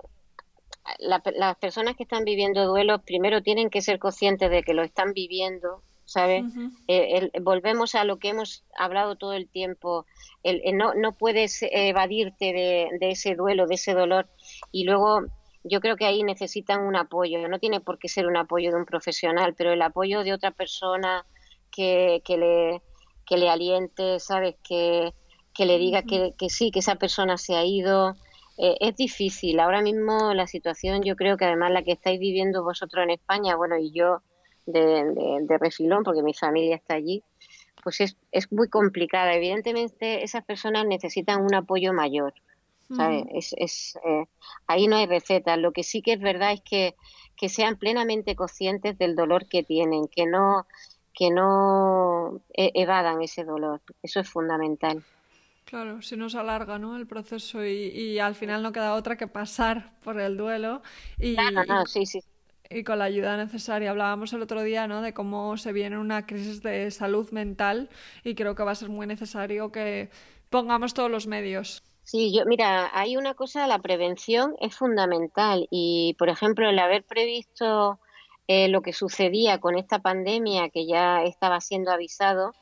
las personas que están viviendo duelos primero tienen que ser conscientes de que lo están viviendo, ¿sabes? Eh, volvemos a lo que hemos hablado todo el tiempo. El, no, no puedes evadirte de, de ese duelo, de ese dolor. Y luego yo creo que ahí necesitan un apoyo. No tiene por qué ser un apoyo de un profesional, pero el apoyo de otra persona que, que, le, que le aliente, ¿sabes? Que, que le diga que, que, sí, que esa persona se ha ido. Eh, es difícil. Ahora mismo la situación, yo creo que además la que estáis viviendo vosotros en España, bueno, y yo de, de, refilón, porque mi familia está allí, pues es, es muy complicada. Evidentemente esas personas necesitan un apoyo mayor. Es, es eh, ahí no hay receta. Lo que sí que es verdad es que, que sean plenamente conscientes del dolor que tienen, que no, que no e, evadan ese dolor. Eso es fundamental. Claro, si no se alarga ¿no? el proceso y, y, al final no queda otra que pasar por el duelo y, sí, sí. y con la ayuda necesaria. Hablábamos el otro día ¿no? de cómo se viene una crisis de salud mental y creo que va a ser muy necesario que pongamos todos los medios. Sí, yo, mira, hay una cosa, la prevención es fundamental y, por ejemplo, el haber previsto eh, lo que sucedía con esta pandemia que ya estaba siendo avisado,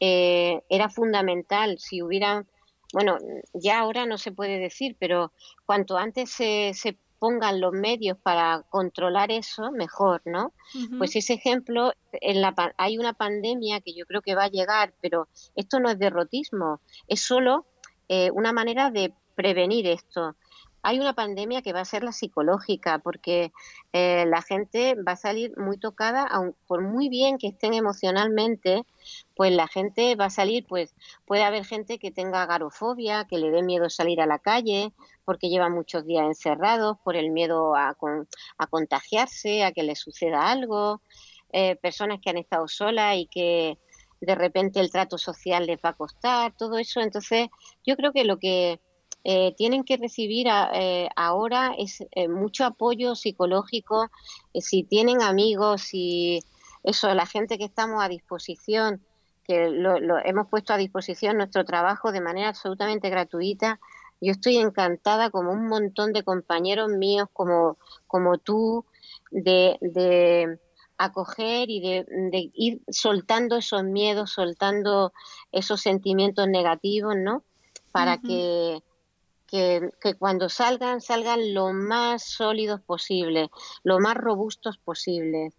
eh, era fundamental. Si hubieran, bueno, ya ahora no se puede decir, pero cuanto antes se, se pongan los medios para controlar eso, mejor, ¿no? Pues ese ejemplo, en la, hay una pandemia que yo creo que va a llegar, pero esto no es derrotismo, es solo eh, una manera de prevenir esto. hay una pandemia que va a ser la psicológica, porque eh, la gente va a salir muy tocada, aun por muy bien que estén emocionalmente, pues la gente va a salir, pues puede haber gente que tenga agarofobia, que le dé miedo salir a la calle, porque lleva muchos días encerrados, por el miedo a, a contagiarse, a que le suceda algo, eh, personas que han estado solas y que de repente el trato social les va a costar, todo eso. Entonces, yo creo que lo que eh, tienen que recibir eh, ahora es eh, mucho apoyo psicológico. si tienen amigos, y eso, la gente que estamos a disposición, que lo, hemos puesto a disposición nuestro trabajo de manera absolutamente gratuita. Yo estoy encantada, como un montón de compañeros míos, como, como tú, de acoger y de, de, ir soltando esos miedos, soltando esos sentimientos negativos, ¿no? Para que, que, cuando salgan, salgan lo más sólidos posible, lo más robustos posible.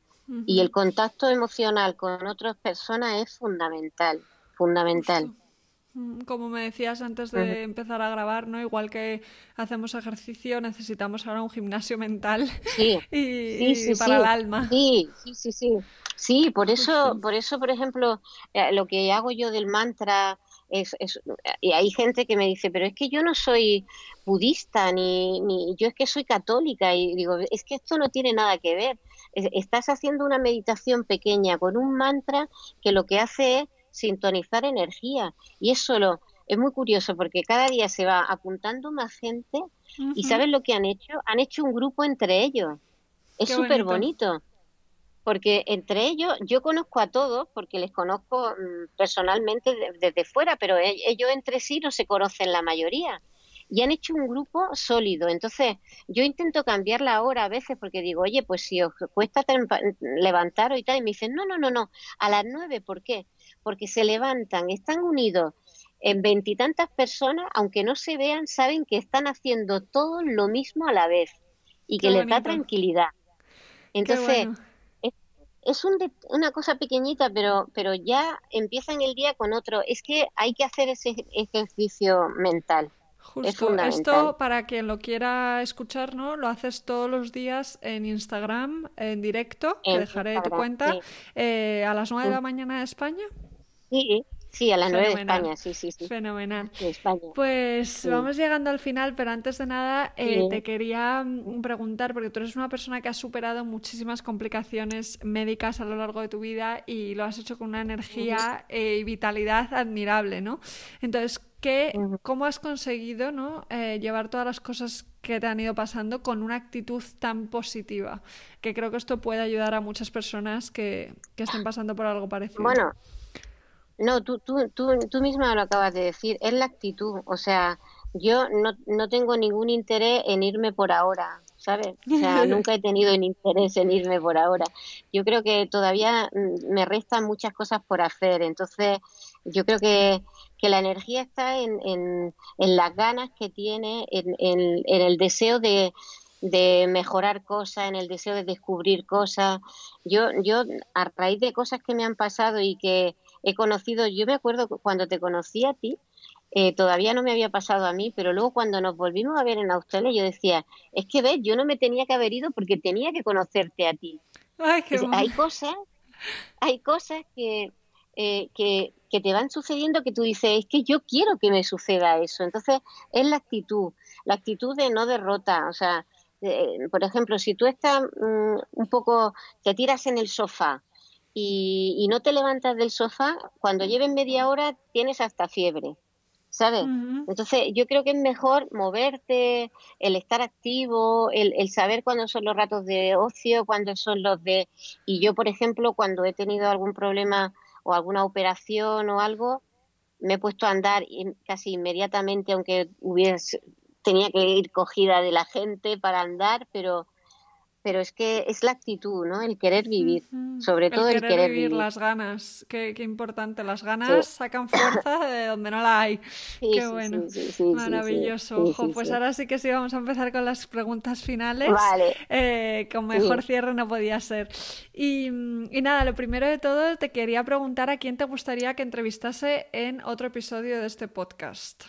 Y el contacto emocional con otras personas es fundamental, fundamental. Como me decías antes de empezar a grabar, ¿no? Igual que hacemos ejercicio, necesitamos ahora un gimnasio mental sí. y, para el alma. Sí, sí, sí, sí. Sí, por eso, por eso, por ejemplo, eh, lo que hago yo del mantra es, es, y hay gente que me dice, pero es que yo no soy budista ni, ni yo es que soy católica y digo, es que esto no tiene nada que ver. Estás haciendo una meditación pequeña con un mantra que lo que hace es sintonizar energía. Y eso lo, es muy curioso porque cada día se va apuntando más gente y ¿sabes lo que han hecho? Han hecho un grupo entre ellos. Es súper bonito. Porque entre ellos, yo conozco a todos, porque les conozco mm, personalmente desde fuera, pero e, ellos entre sí no se conocen la mayoría y han hecho un grupo sólido. Entonces, yo intento cambiar la hora a veces porque digo, oye, pues si os cuesta levantaros y tal, y me dicen, no, no, no, no, a las nueve, ¿por qué? Porque se levantan, están unidos en veintitantas personas, aunque no se vean, saben que están haciendo todo lo mismo a la vez y que les da tranquilidad. Entonces, es, una cosa pequeñita, pero, pero ya empiezan el día con otro. Es que hay que hacer ese ejercicio mental. Justo, esto para quien lo quiera escuchar, ¿no? Lo haces todos los días en Instagram, en directo, que dejaré tu cuenta, eh, a las nueve de la mañana de España. Sí, sí, a las nueve de España, sí, sí, sí. Fenomenal. Pues vamos llegando al final, pero antes de nada eh, te quería mm, preguntar, porque tú eres una persona que ha superado muchísimas complicaciones médicas a lo largo de tu vida y lo has hecho con una energía eh, y vitalidad admirable, ¿no? Entonces, ¿qué, ¿cómo has conseguido ¿no? Eh, llevar todas las cosas que te han ido pasando con una actitud tan positiva? Que creo que esto puede ayudar a muchas personas que, que estén pasando por algo parecido. Bueno, no, tú, tú, tú, tú misma lo acabas de decir, es la actitud. O sea, yo no, no tengo ningún interés en irme por ahora, ¿sabes? O sea, nunca he tenido un interés en irme por ahora. Yo creo que todavía mm, me restan muchas cosas por hacer. Entonces, yo creo que, que la energía está en, en, en las ganas que tiene, en, en, en el deseo de, de mejorar cosas, en el deseo de descubrir cosas. Yo, yo, a raíz de cosas que me han pasado y que he conocido, yo me acuerdo cuando te conocí a ti, eh, todavía no me había pasado a mí, pero luego cuando nos volvimos a ver en Australia, yo decía, es que ves, yo no me tenía que haber ido porque tenía que conocerte a ti. hay cosas, hay cosas que, eh, que, que, te van sucediendo que tú dices, es que yo quiero que me suceda eso. Entonces, es la actitud, la actitud de no derrota. O sea, por ejemplo, si tú estás mm, un poco, te tiras en el sofá y, no te levantas del sofá, cuando lleves media hora tienes hasta fiebre, ¿sabes? Entonces yo creo que es mejor moverte, el estar activo, el, el saber cuándo son los ratos de ocio, cuándo son los de... Y yo, por ejemplo, cuando he tenido algún problema o alguna operación o algo, me he puesto a andar casi inmediatamente, aunque hubiese, tenía que ir cogida de la gente para andar, pero pero es que es la actitud, ¿no? El querer vivir, sobre todo el querer, vivir, Las ganas, qué, qué importante, las ganas sacan fuerza de donde no la hay. qué bueno, maravilloso. Ojo, pues ahora sí que sí vamos a empezar con las preguntas finales. Vale. Eh, con mejor cierre no podía ser. Y, y nada, lo primero de todo te quería preguntar a quién te gustaría que entrevistase en otro episodio de este podcast.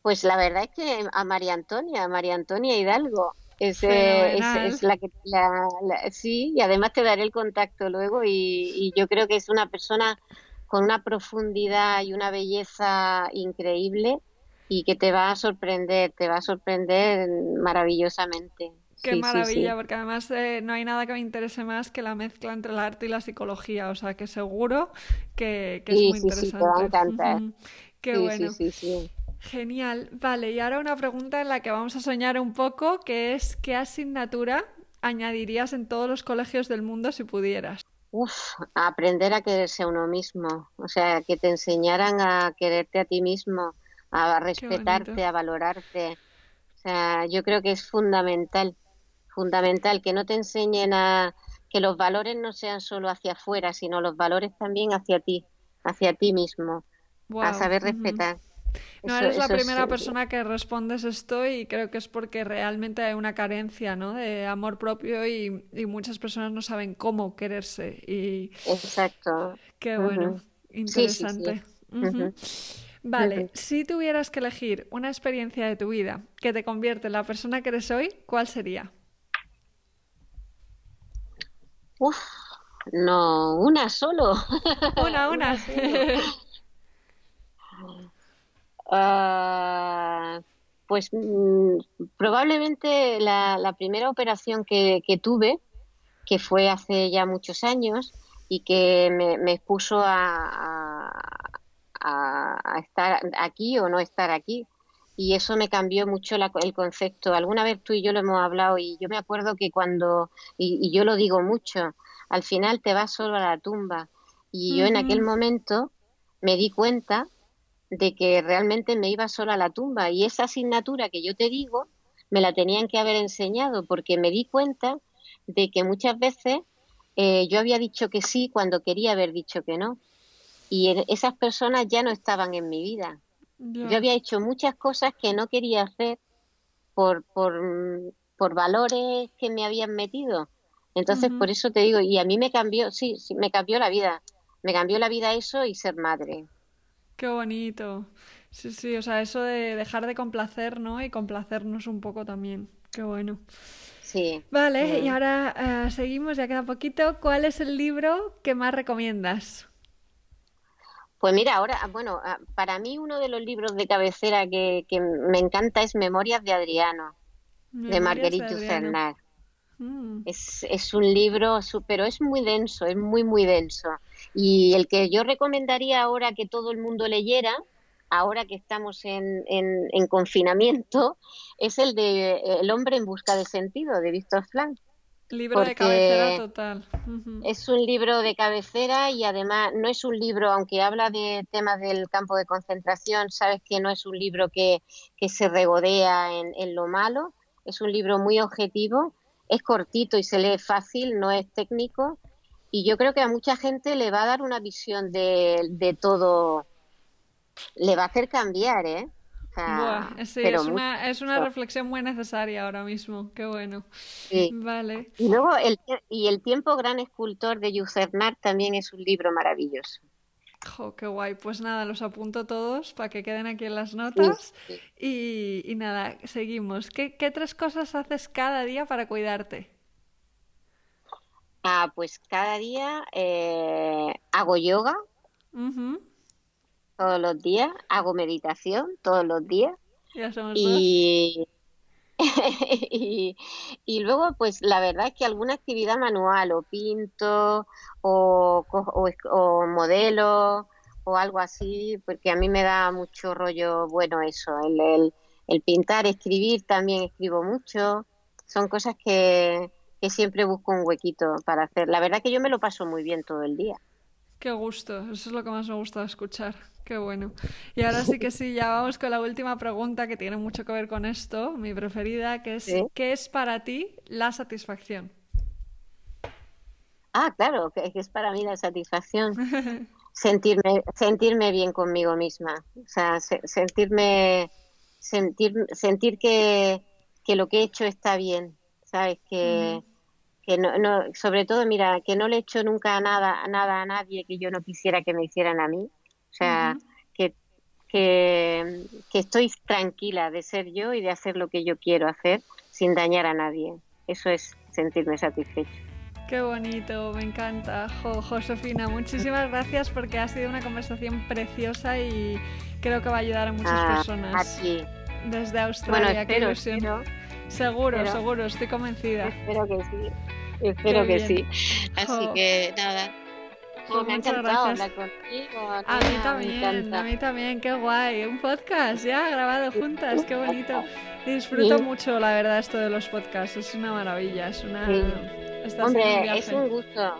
Pues la verdad es que a María Antonia, a María Antonia Hidalgo. Es, es, la que la, sí y además te daré el contacto luego y, y, yo creo que es una persona con una profundidad y una belleza increíble y que te va a sorprender te va a sorprender maravillosamente Qué maravilla, porque además eh, no hay nada que me interese más que la mezcla entre el arte y la psicología, o sea que seguro que, es muy interesante. Sí, te va a encantar. Qué bueno. Genial. Vale, y ahora una pregunta en la que vamos a soñar un poco, que es ¿qué asignatura añadirías en todos los colegios del mundo si pudieras? Uf, aprender a quererse a uno mismo, o sea, que te enseñaran a quererte a ti mismo, a respetarte, a valorarte. O sea, yo creo que es fundamental fundamental, que no te enseñen a que los valores no sean solo hacia afuera, sino los valores también hacia ti, hacia ti mismo, a saber respetar. No eres la primera persona que respondes esto y creo que es porque realmente hay una carencia ¿no? de amor propio y, muchas personas no saben cómo quererse. Y... Exacto. Qué bueno, interesante. Vale, si tuvieras que elegir una experiencia de tu vida que te convierte en la persona que eres hoy, ¿cuál sería? Uf, no, una solo. Una, una. Ah, pues mm, probablemente la, primera operación que, tuve, que fue hace ya muchos años y que me, expuso a, a, estar aquí o no estar aquí. Y eso me cambió mucho el concepto. Alguna vez tú y yo lo hemos hablado y yo me acuerdo que cuando, y, yo lo digo mucho, al final te vas solo a la tumba. Y yo en aquel momento me di cuenta de que realmente me iba solo a la tumba. Y esa asignatura que yo te digo, me la tenían que haber enseñado porque me di cuenta de que muchas veces eh, yo había dicho que sí cuando quería haber dicho que no. Y esas personas ya no estaban en mi vida. Yo había hecho muchas cosas que no quería hacer por, por, por valores que me habían metido. Entonces, por eso te digo, y a mí me cambió, sí, sí, me cambió la vida. Me cambió la vida eso y ser madre. Qué bonito. Sí, sí, o sea, eso de dejar de complacer, ¿no? Y complacernos un poco también. Qué bueno. Sí. Vale, y ahora eh, seguimos, ya queda poquito. ¿Cuál es el libro que más recomiendas? Pues mira, ahora, bueno, ah, para mí uno de los libros de cabecera que, me encanta es Memorias de Adriano, de Marguerite Fernández. Mm. Es, es, un libro, pero es muy denso, es muy, muy denso. Y el que yo recomendaría ahora que todo el mundo leyera, ahora que estamos en, en, confinamiento, es el de El hombre en busca de sentido, de Víctor Frank. Libro de cabecera total. Es un libro de cabecera y además no es un libro, aunque habla de temas del campo de concentración, sabes que no es un libro que, que se regodea en, en lo malo, es un libro muy objetivo es cortito y se lee fácil, no es técnico. Y yo creo que a mucha gente le va a dar una visión de, de todo, le va a hacer cambiar, ¿eh? sí, es, una, es una reflexión muy necesaria ahora mismo, qué bueno. Vale. Y luego, el, y El tiempo gran escultor de Yucernat también es un libro maravilloso. Jo, qué guay. Pues nada, los apunto todos para que queden aquí en las notas. Y, nada, seguimos. ¿Qué, tres cosas haces cada día para cuidarte? Ah, pues cada día eh, hago yoga todos los días, hago meditación todos los días. Ya somos y, y, luego, pues la verdad es que alguna actividad manual, o pinto, o, o, modelo, o algo así, porque a mí me da mucho rollo, bueno, eso, el, el, pintar, escribir, también escribo mucho, son cosas que, que siempre busco un huequito para hacer. La verdad que yo me lo paso muy bien todo el día. Qué gusto, eso es lo que más me gusta escuchar. Qué bueno. Y ahora sí que sí, ya vamos con la última pregunta que tiene mucho que ver con esto, mi preferida, que es ¿qué es para ti la satisfacción? Ah, claro, que es para mí la satisfacción. sentirme, sentirme bien conmigo misma. O sea, sentirme, sentir, sentir que, que lo que he hecho está bien. ¿Sabes? Que, que no, no, sobre todo, mira, que no le he hecho nunca nada, nada a nadie que yo no quisiera que me hicieran a mí. O sea, que, que, estoy tranquila de ser yo y de hacer lo que yo quiero hacer sin dañar a nadie. Eso es sentirme satisfecho. Qué bonito, me encanta. Jo, Josefina, muchísimas gracias porque ha sido una conversación preciosa y creo que va a ayudar a muchas ah, personas. Aquí. Desde Australia, qué ilusión. seguro, seguro, estoy convencida. Espero que sí. Espero que sí. Así que nada, pues me ha encantado hablar contigo. A mí también, a mí también, qué guay. Un podcast ya grabado juntas, qué bonito. Disfruto mucho, la verdad, esto de los podcasts. Es una maravilla, es una. Hombre, es un gusto.